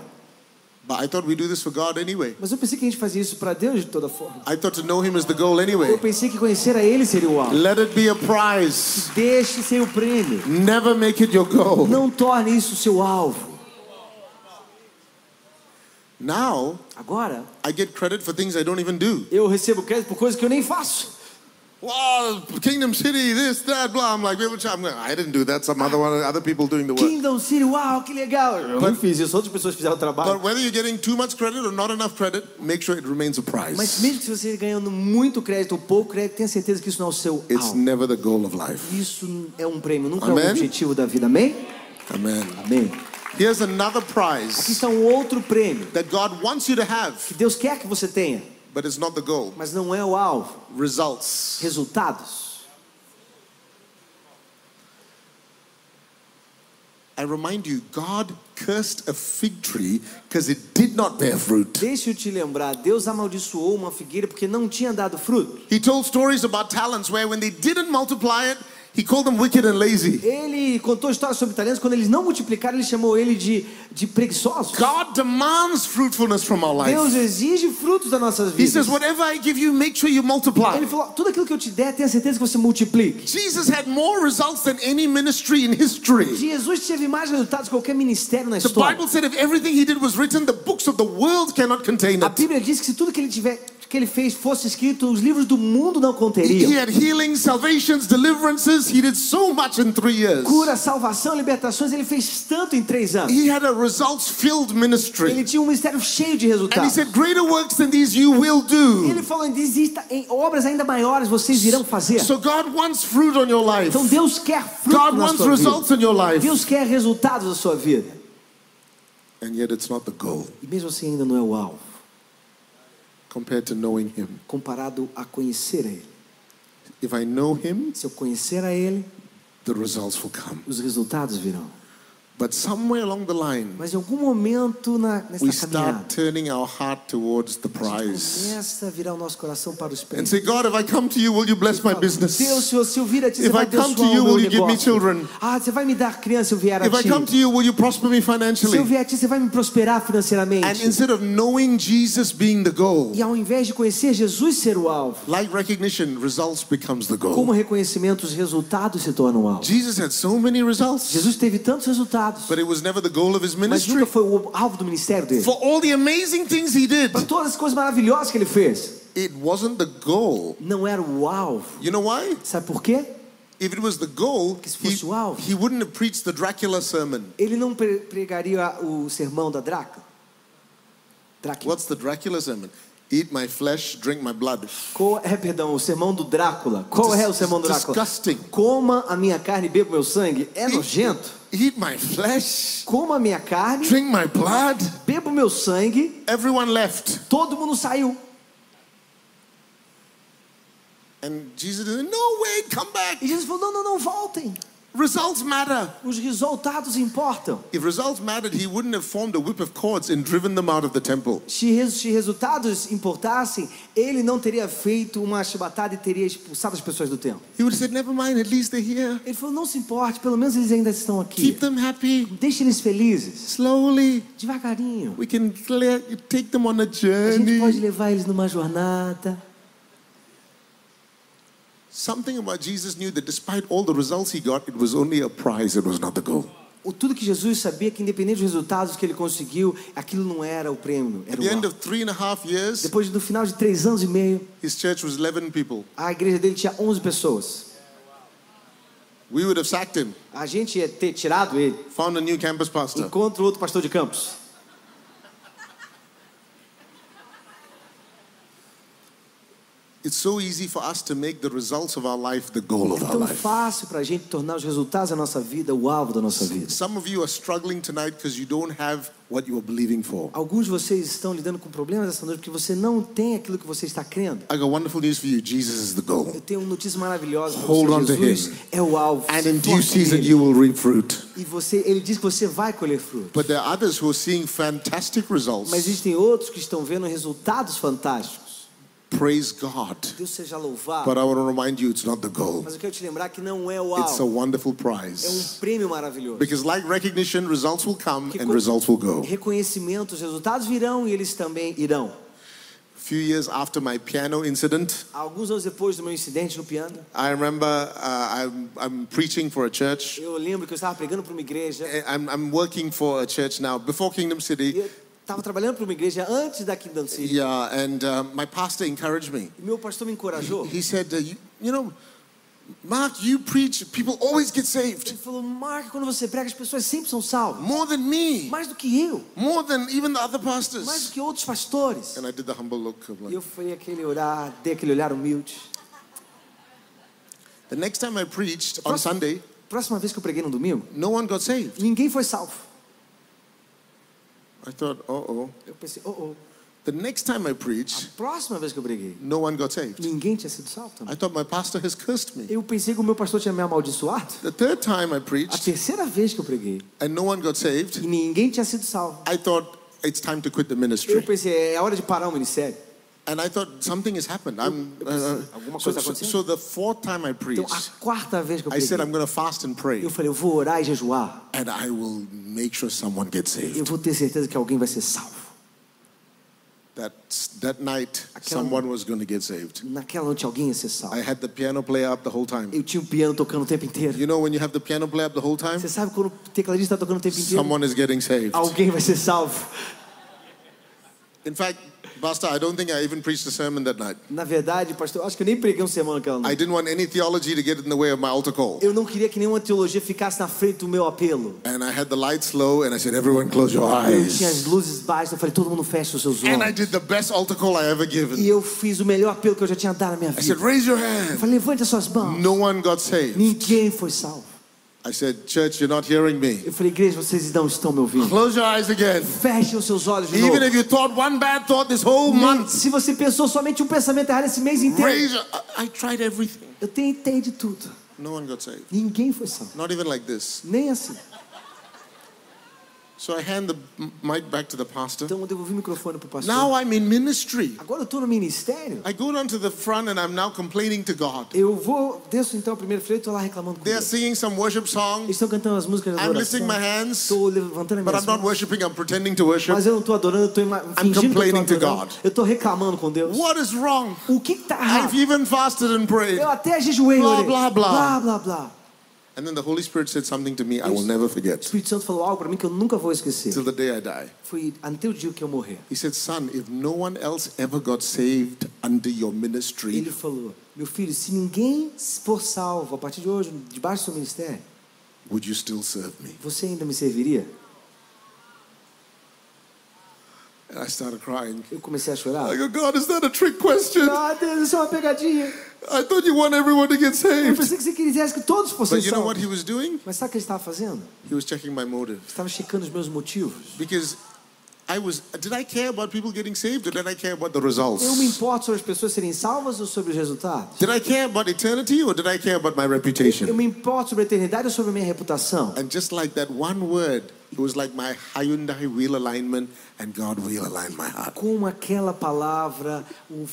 But I thought we do this for God anyway. Mas eu pensei que a gente fazia isso para Deus de toda forma. I thought to know Him is the goal Eu anyway. pensei que conhecer a Ele seria o alvo. Let it be a prize. Deixe ser o prêmio. Never make it your goal. Não torne isso o seu alvo. Now, Agora, I get credit for things I don't even do. eu recebo crédito por coisas que eu nem faço. Wow, Kingdom City, this, that, blah. I'm like, I'm going, I didn't do that. Some other one, other people doing the work. Kingdom City, uau, que legal. Eu não fiz isso, outras pessoas fizeram o trabalho. But whether you're getting too much credit or not enough credit, make sure it remains a Mas prize. mesmo que você ganhando muito crédito ou pouco crédito, tenha certeza que isso não é o seu It's alvo. never the goal of life. Isso é um prêmio, nunca é Amém? um objetivo da vida. Amém? Amen. Amém. Here's another Aqui prize está um outro prêmio that God wants you to have, que Deus quer que você tenha, but it's not the goal. mas não é o alvo. Results. Resultados. I remind you, God cursed a fig tree because it did not bear fruit. Deixa eu te lembrar, Deus amaldiçoou uma figueira porque não tinha dado fruto. He told stories about talents where when they didn't multiply it, he called them wicked and lazy. Ele contou histórias sobre talentos, quando eles não multiplicaram, ele chamou ele de, de preguiçosos. God demands fruitfulness from our Deus life. exige frutos das nossas He vidas. says, whatever I give you, make sure you multiply. Ele falou, tudo aquilo que eu te der, tenha certeza que você multiplique. Jesus had more results than any ministry in history. Jesus teve mais resultados que qualquer ministério na The história. Bible said if everything he did was written, the books of the world cannot contain A it. Bíblia diz que se tudo que ele tiver que ele fez fosse escrito, os livros do mundo não He conteriam. had healings, salvations, deliverances. He did so much in three years. Cura, salvação, libertações, ele fez tanto em três anos. He had a results filled Ele ministry. tinha um ministério cheio de And he resultados. said, Greater works than these you will do. Ele falou, exista em obras ainda maiores vocês irão fazer. So God wants fruit on your life. Então Deus quer fruto God na wants sua vida. results in your life. Deus quer resultados na sua vida. And yet it's not the goal E mesmo assim ainda não é o alvo, compared to knowing Him. comparado a conhecer a Ele. If I know Him, Se eu conhecer a Ele, the results will come. os resultados virão. But somewhere along the line, Mas em algum momento na, we nessa caminhada, start turning our heart towards the prize. começa a virar o nosso coração para os And prêmios. say, God, if I come to you, will you bless my business? Deus, se eu, se eu vir a ti, If você vai I come abençoar to o you, meu will you give me negócio. children? Ah, você vai me dar criança se eu vier a If I ti. come to you, will you prosper me Se eu financially? vier a ti, você vai me prosperar And financeiramente. instead of knowing Jesus being the goal, E ao invés de conhecer Jesus ser o alvo, like recognition, results becomes the como goal. reconhecimento, os resultados se tornam o alvo. Jesus had so many results, Jesus teve tantos resultados, but it was never the goal of his mas ministry. nunca foi o alvo do ministério dele. For all the amazing things he did, Para todas as coisas maravilhosas que ele fez, it wasn't the goal. não era o alvo. You know why? Sabe por quê? If it was the goal, se he, o alvo. he wouldn't have preached the Dracula sermon. Ele não pre- pregaria o sermão da Drácula. Drácula. What's the Dracula sermon? Eat my flesh, drink my blood. Qual é, perdão, o sermão do Drácula? Qual é o sermão do Drácula? Disgusting. Coma a minha carne e beba o meu sangue. É nojento. Eat my flesh, Coma minha carne, drink my blood. beba o meu sangue. Everyone left. Todo mundo saiu. And Jesus said, No, wait, come back. E Jesus falou: não, não, não, voltem. Results matter. Os resultados importam. If results mattered, he wouldn't have formed a whip of cords and driven them out of the temple. Se, res- se resultados importassem, ele não teria feito uma chibatada e teria expulsado as pessoas do templo. He would have said, Never mind, at least they're here. Ele falou: não se importe, pelo menos eles ainda estão aqui. Keep them happy. Deixe eles felizes, Slowly. devagarinho. We can take them on a A gente pode journey. levar eles numa jornada. Something about Jesus knew that despite all the results he got, it was only a prize, it was not the goal. O tudo que Jesus sabia que independente dos resultados que ele conseguiu, aquilo não era o prêmio, At era the o end alvo. of three and a half years, Depois do final de três anos e meio, his church was 11 people. a igreja dele tinha 11 pessoas. We would have sacked him, A gente ia ter tirado ele, found a new campus pastor. encontra outro pastor de campus. It's so easy for us to make the results of our life the goal of É tão life. fácil para a gente tornar os resultados da nossa vida o alvo da nossa vida. Some of you are struggling tonight because you don't have what you are believing for. Alguns de vocês estão lidando com problemas essa noite porque você não tem aquilo que você está crendo. I got wonderful news for you. Jesus is the goal. Eu tenho uma notícia maravilhosa para Hold on você. to Jesus him. é o alvo. And in due season, you will reap fruit. E você, ele diz que você vai colher fruto. But there are others who are seeing fantastic Mas results. existem outros que estão vendo resultados fantásticos. Praise God. Deus seja louvado. But I want to remind you, it's not the goal. Mas eu quero te lembrar que não é o It's a alvo. wonderful É um prize. prêmio maravilhoso. Because, like recognition, results will come and results will go. Os resultados virão e eles também irão. A few years after my piano incident, Alguns anos depois do meu incidente no piano, I remember uh, I'm, I'm preaching for a church. eu lembro que eu estava pregando para uma igreja. I'm, I'm working for a church now before Kingdom City. Estava trabalhando para uma igreja antes da Kingdom City. Yeah, and uh, my pastor encouraged me. E meu pastor me encorajou. He said, uh, you, you know, Mark, you preach, people always get saved. Ele falou: Mark, quando você prega, as pessoas sempre são salvas. More than me, Mais do que eu. more than even the other Mais do pastors. que outros pastores. And I did the humble look. E like, eu fui aquele olhar, dei aquele olhar humilde. the next time I preached on Sunday, Próxima vez que eu preguei no domingo, no one got saved. ninguém foi salvo. I thought, uh oh. Eu pensei, oh, oh. The next time I preached, Próxima vez que eu preguei, no one got saved. ninguém tinha sido salvo também. I thought my pastor has cursed me. Eu pensei que o meu pastor tinha me amaldiçoado. The third time I A preached terceira vez que eu preguei and no one got e saved, ninguém tinha sido salvo. I thought it's time to quit the Eu ministry. pensei, é hora de parar o ministério. And I thought something has happened. I'm, uh, Alguma so, coisa so, aconteceu? so the fourth time I Então, preached, a quarta vez que eu I said I'm preguei, going to fast and pray, eu falei, eu vou orar e jejuar. and I will make sure someone gets Eu saved. vou ter certeza que alguém vai ser salvo. That that night, someone was going to get saved. Naquela noite alguém ia ser salvo. I had the piano player up the whole time. Eu tinha um piano tocando o tempo inteiro. You know when you have the piano player up the whole time, Você sabe quando o tecladista está tocando o tempo inteiro? someone is getting saved. Alguém vai ser salvo. In fact, Pastor, I don't think I even preached a sermon that night. Na verdade, pastor, eu acho que eu nem preguei um sermão naquela I noite. didn't want any theology to get in the way of my altar call. Eu não queria que nenhuma teologia ficasse na frente do meu apelo. And I had the lights low, and I said, "Everyone, close your Eu tinha as eyes." luzes baixas, eu falei, todo mundo fecha os seus And I olhos. did the best altar call I ever E given. eu fiz o melhor apelo que eu já tinha dado na minha I said, vida. "Raise your Eu hand." falei, levante as suas mãos. No one got saved. Ninguém foi salvo. I said, "Church, you're not hearing me. Eu falei, igreja, vocês não estão me ouvindo. Close your eyes again." Fechem os seus olhos de novo. Even if you thought one bad thought this whole month, Se você pensou somente um pensamento errado esse mês inteiro, raise. I tried everything. eu tentei de tudo. No one got saved. Ninguém foi salvo. Not even like this. Nem assim. So I hand the mic back to the pastor. Então eu devolvi o microfone pro pastor. Now I'm in ministry. Agora eu estou no ministério. I go down to the front and I'm now complaining to God. Eu vou, desço então o primeiro freio e estou lá reclamando com They're Deus. singing some worship songs. estão cantando as músicas da I'm lifting my hands, Estou levantando as but I'm not worshiping. I'm pretending to worship. Mas eu não estou adorando, eu estou fingindo que complaining to eu estou adorando. God. Eu estou reclamando com Deus. What is wrong? O que está errado? I've even fasted and prayed. Eu até jejuei, Blá, orei. blá, blá. blá, blá, blá. And then the Holy Spirit said something to me I will never O forget Espírito Santo falou algo para mim que eu nunca vou esquecer. till the day I die. Foi até o dia que eu morrer. He said, Son, if no one else ever got saved under your ministry, Ele falou: Meu filho, se ninguém for salvo a partir de hoje, debaixo do seu ministério, would you still serve me? você ainda me serviria? And I started crying. Eu comecei a chorar. I go, God, is that a trick question? Ah, Deus, isso é uma pegadinha. I thought you want everyone to get Eu saved. pensei que você quisesse que todos fossem But you know salvos. what he was doing? Mas sabe o que ele estava fazendo? He was checking my motive. Estava checando os meus motivos. Because I was, did I care about people getting saved or did I care about the results? Eu me importo sobre as pessoas serem salvas ou sobre os resultados? Did I care about eternity or did I care about my Eu reputation? me importo sobre a eternidade ou sobre a minha reputação? And just like that one word, it was like my Hyundai wheel alignment and God will align my heart. Com aquela palavra,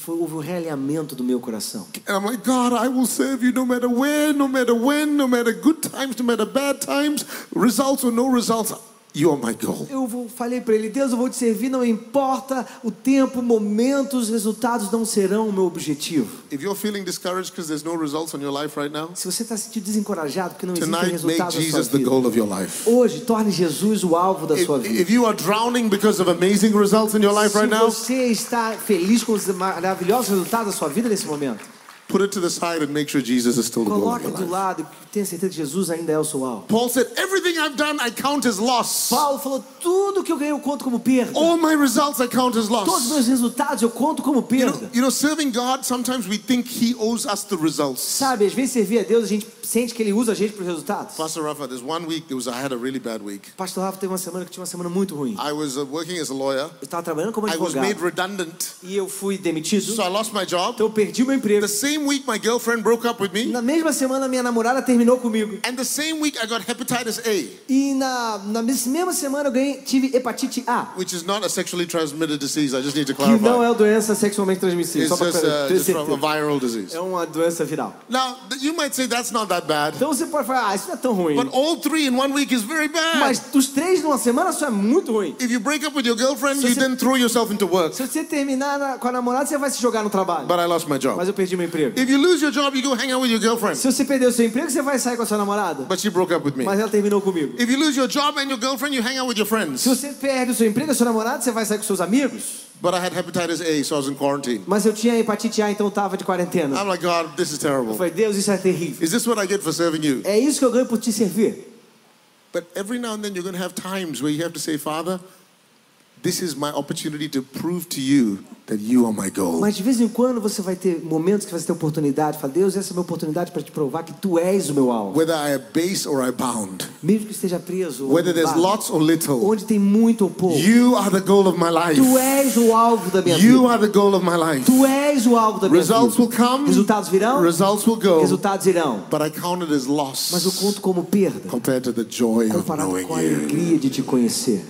houve um realinhamento do meu coração. And I'm like, God, I will serve you no matter where, no matter when, no matter good times, no matter bad times, results or no results. You are my goal. Eu vou- falei para ele, Deus, eu vou te servir, não importa o tempo, o momento, os resultados não serão o meu objetivo. If you're feeling discouraged because there's no results on your life right now, Se você está se sentindo desencorajado porque não existem make resultados na sua Jesus the vida, goal of your life. hoje torne Jesus o alvo da If, sua vida. if you are drowning because of amazing results in your life Se right now, você está feliz com os maravilhosos resultados da sua vida nesse momento, put it to the side and make sure Jesus is still the goal of coloque your do life. lado e tenha certeza que Jesus ainda é o seu alvo. Paul said, Everything I've done, I count as loss. Paulo falou: tudo que eu ganhei eu conto como perda. All my results, I count as Todos os loss. meus resultados eu conto como You know, perda. you know, serving God, sometimes we think He owes us the results. Sabe, às vezes servir a Deus, a gente sente que Ele usa a gente para os resultados. Pastor Rafa, there's one week, there was, I had a really bad week. Pastor Rafa teve uma semana que tinha uma semana muito ruim. I was uh, working as a lawyer. Eu estava trabalhando como I was made advogado redundant. e eu fui demitido. So I lost my job. Então eu perdi o meu emprego. The same week, my girlfriend broke up with me. Na mesma semana, minha namorada terminou comigo. And the same week, I got hepatitis A, E na, na mesma semana eu ganhei, tive hepatite A, which is not a sexually transmitted disease. I just need to que não clarify. é uma doença sexualmente transmissível. It's Só just, para uh, just a viral disease. É uma doença viral. Now, you might say that's not that bad. Então você pode falar, ah, isso não é tão ruim. But all three in one week is very bad. Mas os três numa semana, isso é muito ruim. If you break up with your girlfriend, So you se- then throw yourself into work. Se você terminar na- com a namorada, você vai se jogar no trabalho. But I lost my job. Mas eu perdi meu emprego. If you lose your job, you go hang out with your girlfriend. Se você perder o seu emprego, você vai sair com a sua namorada. But she broke up with me. Mas ela terminou comigo. If you lose your job and your girlfriend, you hang out with your friends. Se você perde o seu emprego, a sua namorada, você vai sair com seus amigos. But I had hepatitis A, so I was in quarantine. Mas eu tinha hepatite A, então eu tava de quarentena. I'm like, God, this is Eu terrible. falei, Deus, isso é terrível. Is this what I get for serving you? É isso que eu ganho por te servir. But every now and then, you're going to have times where you have to say, Father, this is my opportunity to prove to you that you are my goal. Mas de vez em quando você vai ter momentos que você tem oportunidade. Fala, Deus, essa é a minha oportunidade para te provar que tu és o meu alvo. Whether I am base or I bound, Mesmo que esteja preso. whether there's barco, lots or little, Onde tem muito ou pouco. you are the goal of my life. Tu és o alvo da minha You vida. are the goal of my life. Tu és o alvo da minha Results vida. will come, Resultados virão. results will go, Resultados irão. but I count it as loss Mas eu conto como perda. compared to the joy of Comparado knowing com a you. alegria de te conhecer.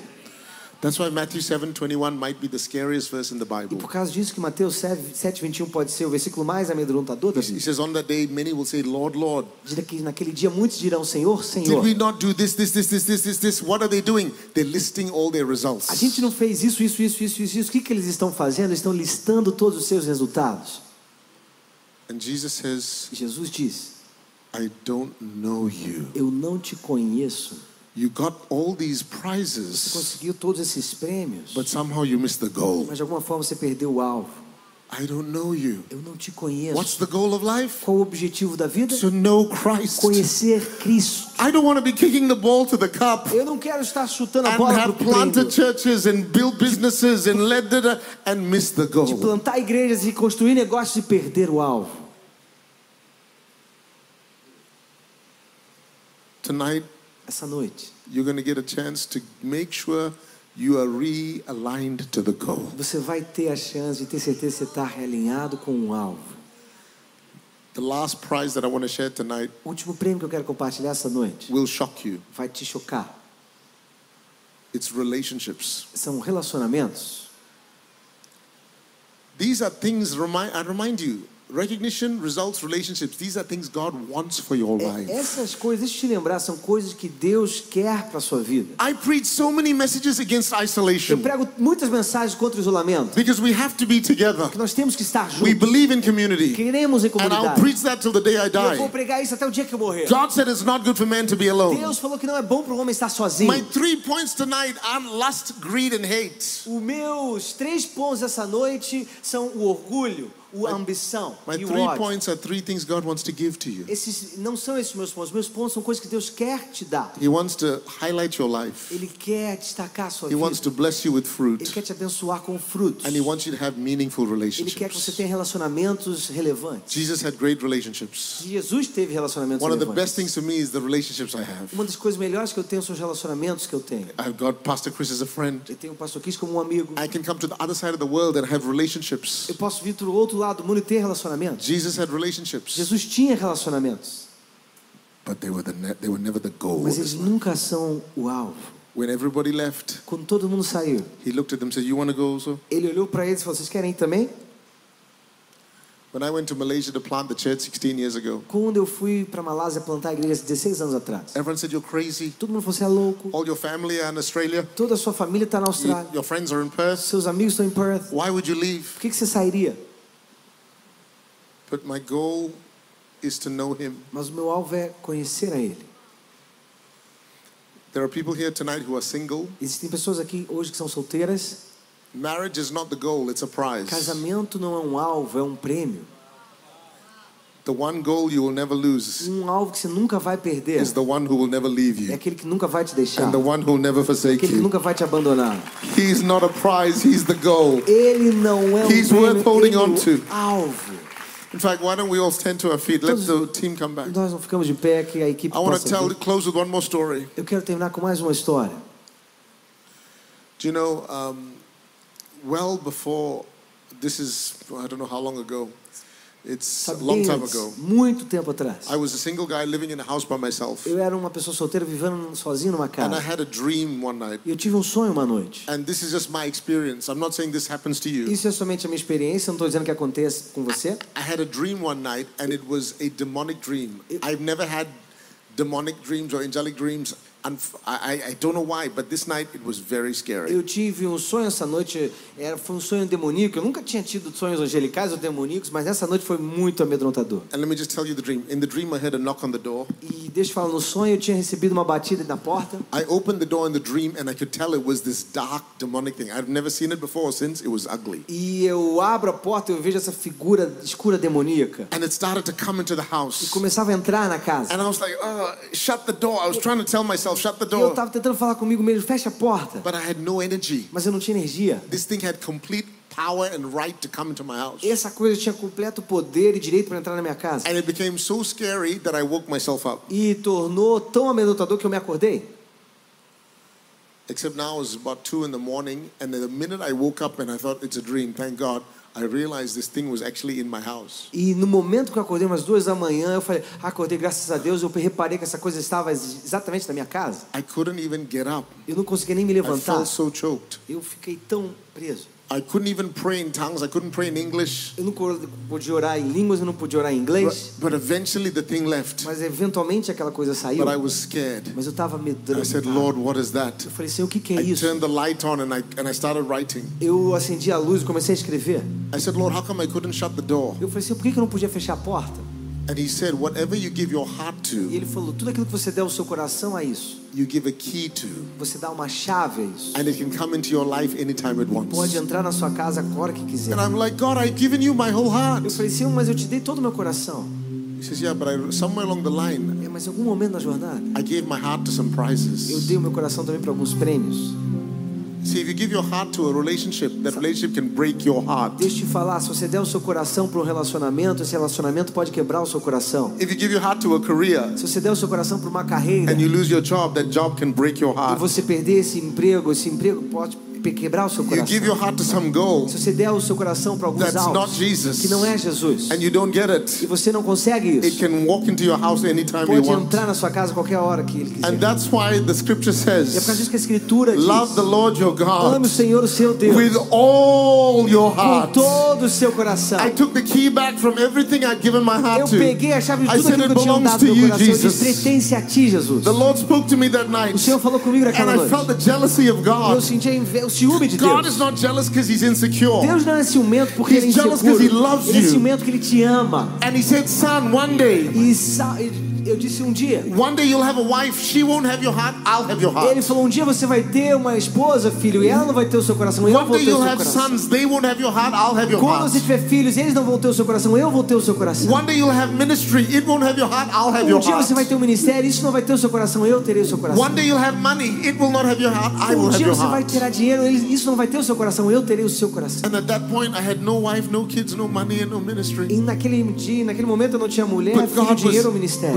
That's why Matthew 7:21 might be the scariest verse in the E Bible. por causa disso que Mateus 7,21 pode ser o versículo mais amedrontador da He Bíblia. says, On that day, many will say, Lord, Lord, Diz que naquele dia muitos dirão, Senhor, did Senhor, we not do this, this, this, this, this, this, this? What are they doing? They're listing all their a results. gente não fez isso, isso, isso, isso, isso, isso. O que, que eles estão fazendo? Eles estão listando todos os seus resultados. And Jesus says, Jesus diz, I don't know you. eu não te conheço. You got all these Você prizes, conseguiu todos esses prêmios, but somehow you missed the goal. mas de alguma forma você perdeu o alvo. I don't know you. Eu não te What's conheço. the goal of life? Qual o objetivo da vida? To know Christ. Conhecer Cristo. I don't want to be kicking the ball to the cup Eu não quero estar chutando a and bola have pro planted prêmio. churches and built businesses and led and miss the De goal. plantar igrejas e construir negócios e perder o alvo. Tonight, Essa noite, you're going to get a chance to make sure you are realigned to the goal. você vai ter a chance de ter certeza que está realinhado com um alvo. The last prize that I want to share tonight O último prêmio que eu quero compartilhar essa noite will shock you. vai te chocar. It's relationships. São relacionamentos. These are things, remind, I remind you, recognition, results, relationships. These are things God wants for your É, life. essas coisas, eu te lembrar, são coisas que Deus quer para sua vida. I preach so many messages against Eu isolation prego muitas mensagens contra o isolamento, because we have to be together. que nós temos que estar We juntos. believe in community. Queremos em And I'll comunidade. preach that till the day I E eu vou die. pregar isso até o dia que eu morrer. God said it's not good for man to be alone. Deus falou que não é bom para o homem estar sozinho. My three points tonight are lust, greed, and hate. Os meus três pontos essa noite são o orgulho, a ambição My e o three ódio. points are three things God wants to give to you. Esses não são esses meus pontos. Meus pontos são coisas que Deus quer te dar. He wants to highlight your life. Ele quer destacar a sua He wants vida. to bless you with Ele fruit. quer te abençoar com frutos. And he wants you to have meaningful Ele quer que você relationships. tenha relacionamentos relevantes. Jesus had great relationships. Jesus teve relacionamentos One of the relevantes. best things for me is the relationships I have. Uma das coisas melhores que eu tenho são os relacionamentos que eu tenho. I've got Pastor Chris as a friend. Eu tenho o pastor Kiss como um amigo. I can come to the other side of the world and have relationships. Eu posso vir para o outro lado do mundo e ter relacionamentos. Jesus had relationships, Jesus tinha relacionamentos, but they were the they were never the goal. mas eles nunca são o alvo. When everybody left, Quando todo mundo saiu, he looked at them and said, "You want to go also?" ele olhou para eles e falou: Vocês querem ir também? When I went to Malaysia to plant the church 16 years ago, Quando eu fui para Malásia plantar a igreja 16 anos atrás, everyone said, "You're crazy. todo mundo falou: Você é louco. All your family are in Australia. Toda a sua família está na You- Austrália. your friends are in Perth. Seus amigos estão em Perth. Why would you leave?" Por que, que você sairia? But my goal is to know Him. Mas o meu alvo é conhecer a Ele. There are people here tonight who are single. Existem pessoas aqui hoje que são solteiras. Marriage is not the goal; it's a prize. Casamento não é um alvo, é um prêmio. The one goal you will never lose Um alvo que você nunca vai perder is the one who will never leave é you, aquele que nunca vai te deixar. and the one who will never forsake Aquele que nunca vai te abandonar. He's not a prize; he's the goal. Ele não é um He's prêmio, worth holding ele é on to. alvo. In fact, why don't we all stand to our feet? Let the team come back. Nós não ficamos de pé que a equipe I want to possa tell, vir. close with one more story. Eu quero terminar com mais uma história. Do you know, um, well before this is, I don't know how long ago. It's a long time ago. muito tempo atrás. I was a single guy living in a house by myself, Eu era uma pessoa solteira vivendo sozinho numa and I casa. had a dream one night. E eu tive um sonho uma noite. And this is just my experience. I'm not saying this happens to you. Isso é somente a minha experiência, não estou dizendo que aconteça com você. I had a dream one night, and it was a demonic dream. I've never had demonic dreams or angelic dreams, I, I- I don't know why, but this night it was very scary. Eu tive um sonho essa noite, era, foi um sonho demoníaco. Eu nunca tinha tido sonhos angelicais ou demoníacos, mas nessa noite foi muito amedrontador. And let me just tell you the dream. In the dream, I heard a knock on the door. E deixa eu falar, no sonho eu tinha recebido uma batida na porta. I opened the door in the dream, and I could tell it was this dark demonic thing. I've never seen it before or since. It was ugly. E eu abro a porta e eu vejo essa figura escura demoníaca. And it started to come into the E house. começava a entrar na casa. And I was like, oh, shut the door. I was trying to tell myself, shut the E eu door. estava tentando falar comigo mesmo, fecha a porta. But I had no energy. Mas eu não tinha energia. This thing had complete power and right to come into my house. Essa coisa tinha completo poder e direito para entrar na minha casa. And it became so scary that I woke myself up. E tornou tão amedrontador que eu me acordei. Except now it was about two in the morning, and the minute I woke up and I thought it's a dream, thank God, I realized this thing was actually in my house. E no momento que eu acordei, umas duas da manhã, eu falei, ah, acordei, graças a Deus, eu reparei que essa coisa estava ex- exatamente na minha casa. I couldn't even get up. Eu não conseguia nem me I levantar. felt so choked. Eu fiquei tão preso. I couldn't even pray in tongues. I couldn't pray in English. Eu não podia orar em línguas, eu não podia orar em But, inglês. but eventually the thing left. Mas eventualmente aquela coisa saiu. But I was scared. Mas eu estava I said. Lord, what is that? Eu falei, Senhor, o que, que é I isso? turned the light on and I, and I started writing. Eu acendi a luz e comecei a escrever. I said, Lord, how come I couldn't shut the door? Eu falei, Senhor, por que que eu não podia fechar a porta? And he said, whatever you give your heart E to, ele falou, tudo aquilo que você der o seu coração a isso, you give a key to. você dá uma chave a isso. And it can come into your life anytime it wants. Pode entrar na sua casa a hora que quiser. And I'm like, God, I've given you my whole heart. Eu falei, Senhor, mas eu te dei todo o meu coração. He says, yeah, but I, somewhere along the line, É, mas em algum momento na jornada, I gave my heart to some eu prizes. dei o meu coração também para alguns prêmios. See, if you give your heart to a relationship, that relationship can break your heart. Deixa eu te falar, se você der o seu coração para um relacionamento, esse relacionamento pode quebrar o seu coração. If you give your heart to a career Se você der o seu coração para uma carreira and you lose your job, that job can break your e heart. você perder esse emprego, esse emprego pode quebrar o seu You coração. give your heart to some goal Se você der o seu coração para alguns that's not alvos Jesus que não é Jesus and you don't get e it, você não consegue it isso, can walk into your house anytime you pode want. entrar na sua casa qualquer hora que ele quiser. And that's why the scripture E é por causa says, disso que a Escritura diz: Love the Lord your ame God o Senhor, o seu Deus, with all your com heart. todo o seu coração. I took the key back from everything I'd given my Eu heart to. peguei a chave de I tudo said, aquilo "It que eu tinha belongs dado to no you, coração. Eu disse: Jesus." pertence a ti, Jesus. The Lord spoke to me that night, O Senhor falou comigo and naquela I noite. felt the jealousy of E eu God. senti a inve- o ciúme de God Deus. is not jealous because he's insecure. Deus não é ciumento porque He's ele é jealous inseguro. 'cause he loves Ele é you. ciumento que ele te ama. And he said, Son, one day, E sa- eu disse um dia. one day you'll have a wife. She won't have your heart. I'll have your Ele heart. falou: um dia você vai ter uma esposa, filho, e ela não vai ter o seu coração. Eu One vou ter o seu have coração. sons. They won't have your heart. I'll have your Quando heart. você tiver filhos, eles não vão ter o seu coração. Eu vou ter o seu coração. One day you'll have ministry. It won't have your heart. I'll have Um your dia você vai heart. ter um ministério, isso não vai ter o seu coração. Eu terei o seu coração. One day you'll have money. It will not have your heart. I will Um have dia your você vai heart. ter dinheiro, ele- isso não vai ter o seu coração. Eu terei o seu coração. And at that point, I had no wife, no kids, no money, and no ministry. E naquele dia, naquele momento eu não tinha mulher, filho, was, dinheiro ou ministério.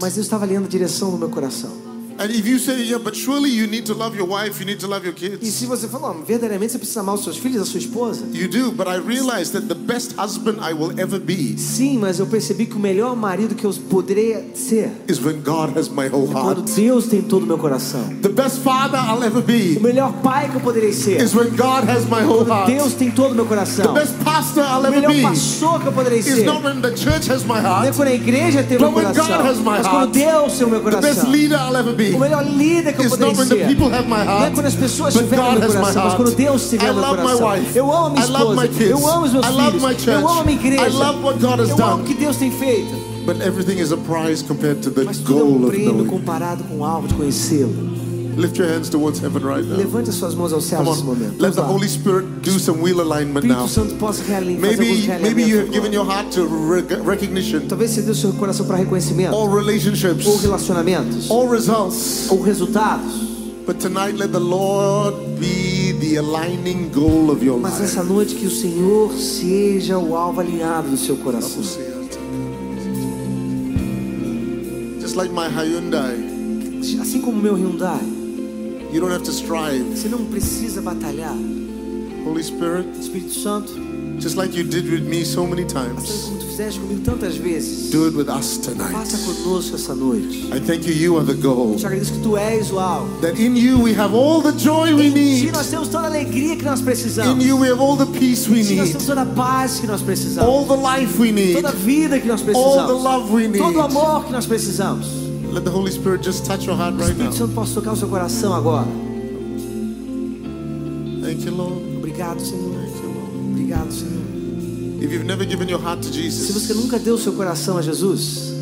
Mas eu estava lendo a direção do meu coração. And if you say, yeah, but surely you need to love your wife, you need to love your E kids. se você falar, "Não, verdadeiramente você precisa amar os seus filhos, a sua esposa? You do, but I realized that the best husband I will ever be Sim, mas eu percebi que o melhor marido que eu poderia ser is when God has my whole é quando heart. Deus tem todo o meu coração. The best father I'll ever O be melhor pai que eu poderia ser is when God has my whole heart. Deus tem todo o meu The coração. best pastor I'll O ever melhor be pastor que eu poderia is ser not when the church has my não é heart. quando a igreja tem o meu But when God coração, has my mas heart, quando Deus tem o meu The best coração. leader I'll ever be O melhor líder que eu poderia ser. não é quando as pessoas God meu coração, mas quando Deus tiver meu coração. Eu amo a minha esposa, eu amo os meus filhos, eu amo a minha igreja, eu amo o que Deus tem feito. But everything is a prize compared to the Mas tudo é um prêmio comparado com o alvo de conhecê-lo. Lift your hands towards heaven right now. Levante as suas mãos ao céu nesse momento. Let the. Holy Spirit do some wheel alignment now. Santo possa realinhar, Maybe, maybe you have given your heart to re- recognition, Talvez você o seu coração para reconhecimento, all relationships, ou relacionamentos, all results. ou resultados. But tonight, let the Lord be the aligning goal of your Mas life. essa noite que o Senhor seja o alvo alinhado do seu coração. Just like my Hyundai, Assim como meu Hyundai, you don't have to strive. você não precisa batalhar. Holy Spirit, Espírito Santo, just like you did with me so many assim times, como tu fizeste comigo tantas vezes, do it with us faça tonight. conosco essa noite. I thank you, you are the goal. Te agradeço que tu és o alvo. That in you we have all the joy we Em ti need. nós temos toda a alegria que nós In you we have all the peace we Em ti nós need. temos toda a paz que nós precisamos. All the life we need. Toda a vida que nós All the love we need. Todo o amor que nós precisamos. Let the Holy Spirit just touch your heart right now. Espírito Santo possa tocar o seu coração agora. Thank you, Lord. Obrigado, Senhor. Thank you, Lord. Obrigado, Senhor. If you've never given your heart to Se você Jesus, nunca deu o seu coração a Jesus,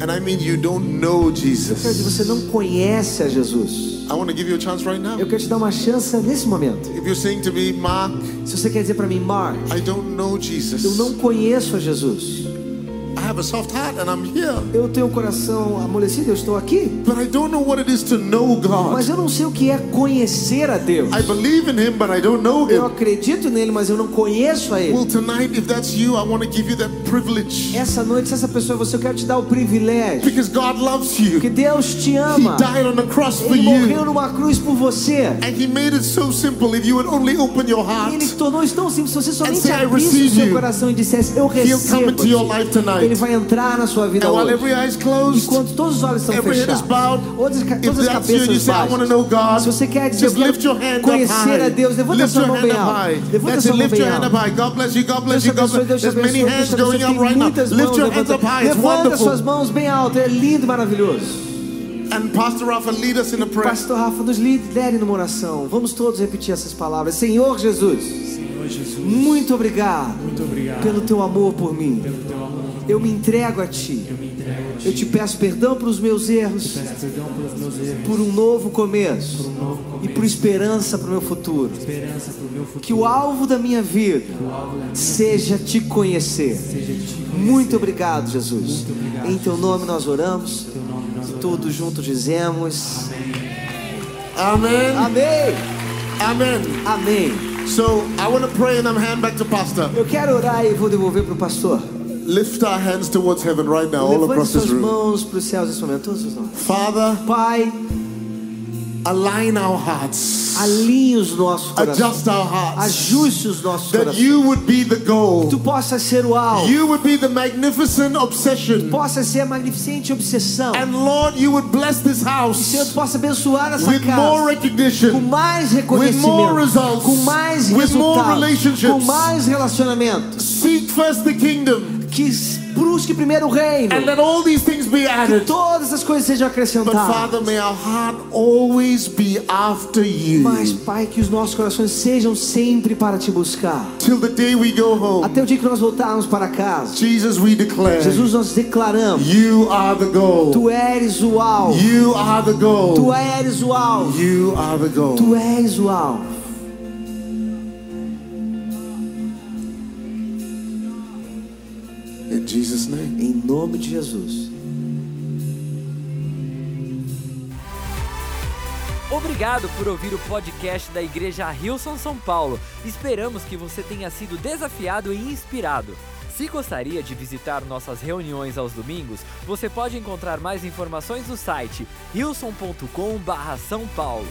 and I mean you don't know quer dizer, Jesus, você não conhece a Jesus. I want to give you a chance right now. Eu quero te dar uma chance nesse momento. If you're saying to me, Mark, Se você quer dizer para mim, Mark, I don't know eu Jesus. não conheço a Jesus. Eu tenho o coração amolecido, eu estou aqui. but I don't know what it is to know God. Mas eu não sei o que é conhecer a Deus. I believe in Him, but I don't know Eu acredito nele, mas eu não conheço a Well, ele. tonight, if that's you, I want to give you that privilege Essa noite, se essa pessoa é você, eu quero te dar o privilégio. because God loves you. Que Deus te He ama. died on the cross for Ele morreu you, numa cruz por você. and He made it so simple. If you would only open your E heart, ele tornou isso tão simples. Se você somente say, "I abrisse o seu you." coração e dissesse, eu He'll come recebo. into your life ti", tonight. Ele vai entrar na sua vida hoje. closed, Enquanto todos os olhos estão every head is fechados, bowed, todas, as todas you you cabeças say, I want to know baixas. God, Se você quer dizer, eu just lift your hand quero up conhecer a. Deus, levanta a Lift sua your mão hand bem up alto. Levanta sua mão Lift bem your hand up alto. God bless you. God bless Deus te you. God abençoe, bless te There's many hands going up right now. muitas Lift mãos your hands up high. It's Levanta suas wonderful. mãos bem alto, é lindo, maravilhoso. And Pastor Rafa, lead us in a prayer. Pastor Rafa, nos lidere numa oração. Vamos todos repetir essas palavras. Senhor Jesus, Senhor Jesus, muito obrigado muito obrigado pelo teu amor por mim. pelo teu amor. Eu me entrego a ti. Eu te peço perdão pelos meus erros, por um novo começo e por esperança para o meu futuro. Que o alvo da minha vida seja te conhecer. Muito obrigado, Jesus. Em teu nome nós oramos e todos juntos dizemos: Amen. Amém. Amen. Amém. So I want to pray and I'm hand back to Pastor. Eu quero orar e vou devolver para o pastor. Lift our hands towards heaven right now, all Levante across this suas room. mãos para os céus nesse momento, todos nós. Father, Pai, align our hearts, Alinhe os nossos corações. adjust our hearts, Ajuste os nossos that corações. you would be the goal, Tu possa ser o alvo. you would be the magnificent obsession, Possa ser a magnificente obsessão. and Lord, you would bless this Senhor, house tu possa abençoar essa with more casa. Com recognition, mais with more reconhecimento. results, Com mais with more resultados. relationships. Com mais relacionamentos. Seek first the kingdom, Que busque primeiro o reino. and let all these things be Que added. todas as coisas sejam But acrescentadas. Father, may our heart always be after you Mas, Pai, que os nossos corações sejam sempre para te buscar. till the day we go home. Até o dia que nós voltarmos para casa. Jesus, we declare Jesus, nós declaramos: you are the goal. Tu eres o alvo. You are the Tu goal. eres o alvo. You are the goal. Tu és o alvo. Jesus' name. Em nome de Jesus. Obrigado por ouvir o podcast da Igreja Rilson São Paulo. Esperamos que você tenha sido desafiado e inspirado. Se gostaria de visitar nossas reuniões aos domingos, você pode encontrar mais informações no site rilson.com/são paulo.